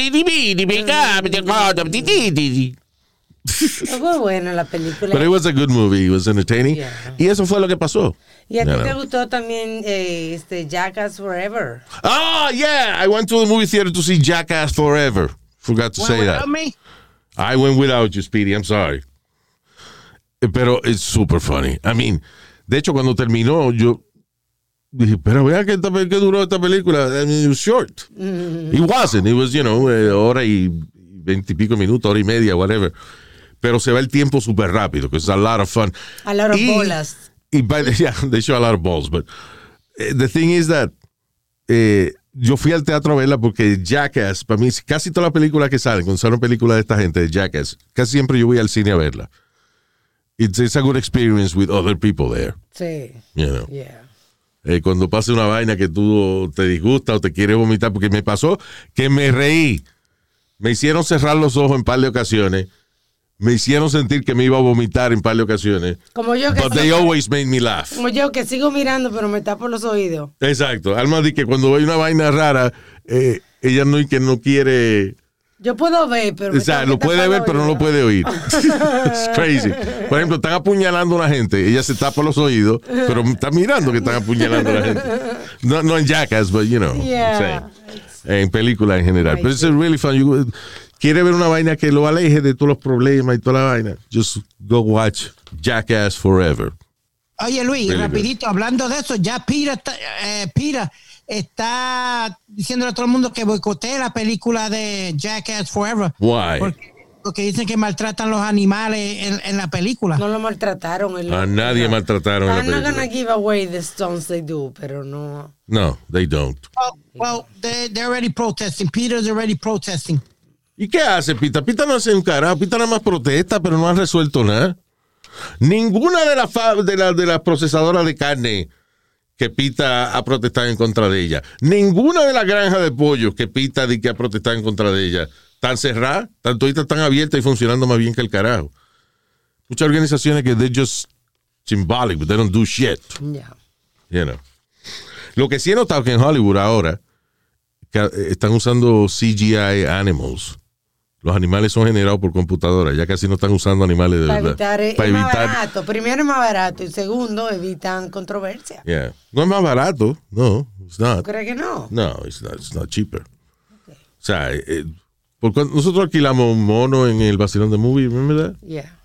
Fue buena la película. But it was a good movie, it was entertaining. Yeah. Y eso fue lo que pasó. ¿Y a ti te gustó también eh, este Jackass Forever? Oh, yeah, I went to the movie theater to see Jackass Forever. Forgot to say that. Without me? I went without you, Speedy. I'm sorry. Eh, Pero it's super funny. I mean, de hecho, cuando terminó, yo dije, pero vea que, que duró esta película. I mean, it was short. It wasn't. It was, you know, eh, hora y veintipico minutos, hora y media, whatever. Pero se va el tiempo súper rápido, que es a lot of fun. A lot of Y- bolas. Y [laughs] yeah, they show a lot of balls, but eh, the thing is that eh, yo fui al teatro a verla porque Jackass, para mí, casi todas las películas que salen, cuando salen películas de esta gente, de Jackass, casi siempre yo voy al cine a verla. It's, it's a good experience with other people there, Sí. you know. Yeah. Eh, cuando pasa una vaina que tú te disgusta o te quieres vomitar, porque me pasó que me reí. Me hicieron cerrar los ojos en par de ocasiones. Me hicieron sentir que me iba a vomitar en par de ocasiones. Como yo que But they always made me laugh. como yo que sigo mirando pero me tapo los oídos. Exacto. Alma di que cuando hay una vaina rara, eh, ella no que no quiere. Yo puedo ver, pero O sea, lo puede ver, pero no lo puede oír. [laughs] It's crazy. Por ejemplo, están apuñalando a una gente, ella se tapa los oídos, pero está mirando que están apuñalando a la gente. No, no en Jackass, but you know. Yeah. sí. En películas en general. Pero es really fun. You- quiere ver una vaina que lo aleje de todos los problemas y toda la vaina. Just go watch Jackass Forever. Oye, Luis, Really rapidito, hablando de eso, ya Pira está, eh, Pira está diciéndole a todo el mundo que boicotee la película de Jackass Forever. Why? Porque, porque dicen que maltratan los animales en, en la película. No lo maltrataron. A nadie maltrataron en la I'm not película. gonna give away the stones they do, pero no. No, they don't. Well, well they, they're already protesting. Peter's already protesting. ¿Y qué hace Pita? Pita no hace un carajo. Pita nada más protesta, pero no ha resuelto nada. Ninguna de las de las de las procesadoras de carne que Pita ha protestado en contra de ella. Ninguna de las granjas de pollo que Pita di que ha protestado en contra de ella. Están cerradas, están toditas están abiertas y funcionando más bien que el carajo. Muchas organizaciones que they're just symbolic, but they don't do shit. Yeah. You know. Lo que sí he notado que en Hollywood ahora que, eh, están usando CGI animals. Los animales son generados por computadora. Ya casi no están usando animales de Para verdad. evitar, es Para más evitar- barato. Primero es más barato y segundo evitan controversia. Yeah. No es más barato. No, it's ¿Tú not. crees que no? No, it's not, it's not cheaper. O sea, eh, eh, por cuan- nosotros alquilamos un mono en el vacilón de movie, ¿verdad? Yeah.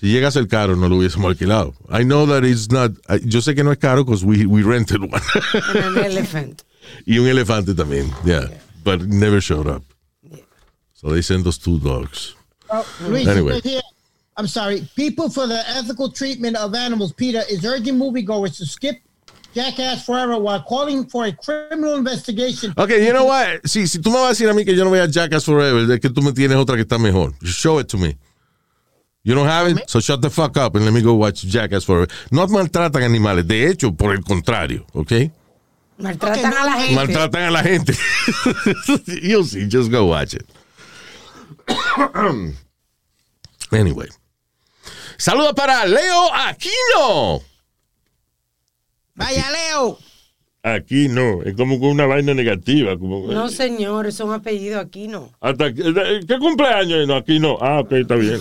Si llega a ser caro, no lo hubiésemos alquilado. I know that it's not. I- yo sé que no es caro because we, we rented one. And an elephant. y un elefante también. Yeah. But it never showed up. So they sent us two dogs. Oh, Luis, Anyway. it says here, I'm sorry. People for the ethical treatment of animals, Peter, is urging moviegoers to skip Jackass Forever while calling for a criminal investigation. Okay, you know what? Si, si tú me vas a decir a mí que yo no voy a Jackass Forever, es que tú me tienes otra que está mejor. Show it to me. You don't have it? So shut the fuck up and let me go watch Jackass Forever. No maltratan animales. De hecho, por el contrario, ¿ok? Maltratan a la gente. Maltratan a la gente. [laughs] You'll see. Just go watch it. [coughs] anyway. Saludos para Leo Aquino. Vaya, Leo. Aquí no, es como con una vaina negativa. Como, No, señor, es un apellido aquí, no. Hasta, que- eh, ¿Qué cumpleaños? No, aquí no. Ah, ok, está bien.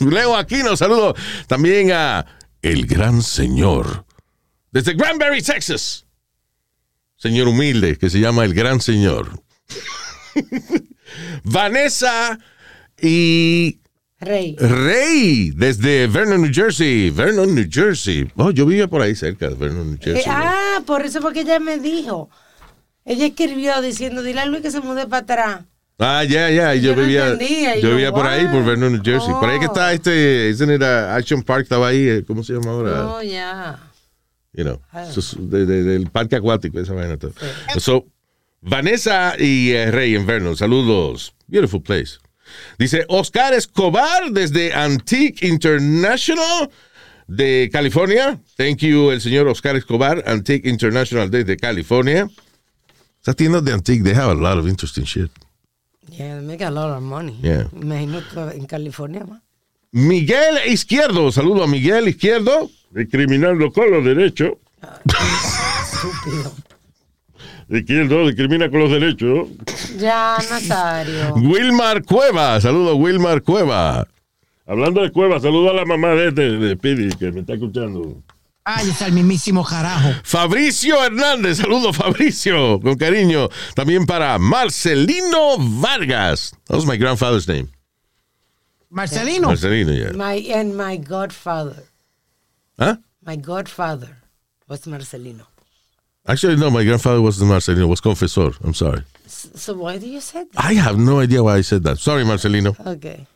[laughs] Leo Aquino, saludos también a el gran señor Desde Granbury, Texas. Señor humilde, que se llama el Gran Señor. [laughs] Vanessa y Rey. Rey, desde Vernon, New Jersey. Vernon, New Jersey. Oh, yo vivía por ahí cerca de Vernon, New Eh, Jersey. ah, por eso porque ella me dijo. Ella escribió diciendo, dile a Luis que se mude para atrás. Ah, ya, ya. Yo Yo vivía, yo yo, vivía por ahí, por? Vernon, New Jersey. Por ahí que Oh. está este, isn't it, uh, Action Park estaba ahí. eh, ¿Cómo se llama ahora? Oh, ya. you know, Ah. eso es de- de- del parque acuático, esa vaina. todo. So, Vanessa y eh, Rey en Vernon, saludos. Beautiful place. Dice Oscar Escobar desde Antique International de California. Thank you, el señor Oscar Escobar, Antique International desde California. Esas tiendas de Antique, they have a lot of interesting shit. Yeah, they make a lot of money. Yeah. Imagino que en California más. Miguel Izquierdo, saludo a Miguel Izquierdo. Discriminando con los derechos. [laughs] Estúpido. Izquierdo discrimina con los derechos. Ya, Nazario. [laughs] Wilmar Cueva, saludo a Wilmar Cueva. Hablando de cueva, saludo a la mamá de este, de Pidi, que me está escuchando. Ay, está el mismísimo carajo. Fabricio Hernández, saludo Fabricio, con cariño. También para Marcelino Vargas. That was my grandfather's name. Marcelino. Marcelino, yeah. My, and my godfather. Huh? My godfather was Marcelino. Actually, no, my grandfather wasn't Marcelino, was Confesor. I'm sorry. S- So why do you say that? I have no idea why I said that. Sorry, Marcelino. Okay.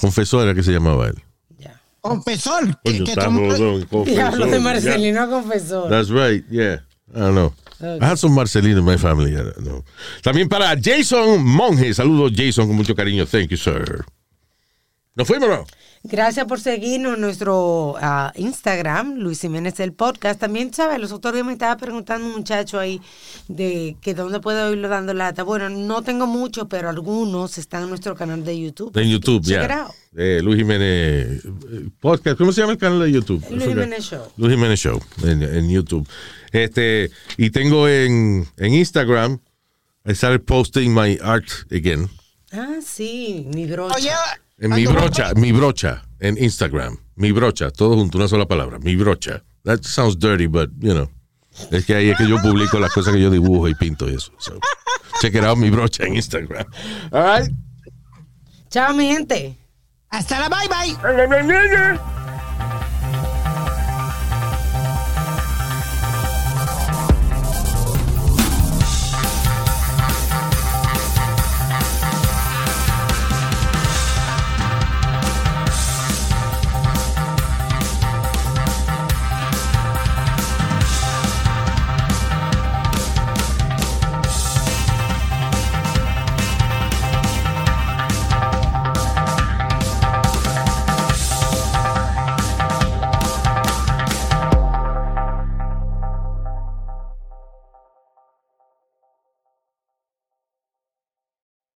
Confesor era que se llamaba él. Confesor. que- que jodón, Diablo de confesor, Marcelino confesor. That's right, yeah. I don't know. I had some Marcelino in my family. I don't know. También para Jason Monge. Saludos, Jason, con mucho cariño. Thank you, sir. ¿Nos fuimos, no? Gracias por seguirnos en nuestro ah, Instagram, Luis Jiménez el podcast. También, ¿sabes? Los otros días me estaba preguntando un muchacho ahí de que dónde puedo oírlo dando lata. Bueno, no tengo muchos, pero algunos están en nuestro canal de YouTube. En YouTube, Check it ya. out. Eh, Luis Jiménez eh, Podcast. ¿Cómo se llama el canal de YouTube? Luis. Jiménez Show. Luis Jiménez Show en, en YouTube. Este, y tengo en, en Instagram, I started posting my art again. Ah, sí, mi brocha. Oye, En mi brocha, mi brocha, en Instagram. Mi brocha, todo junto, una sola palabra. Mi brocha. That sounds dirty, but, you know. Es que ahí es que yo publico las cosas que yo dibujo y pinto y eso. So, check it out, mi brocha en Instagram. All right. Chao, mi gente. hasta la bye bye.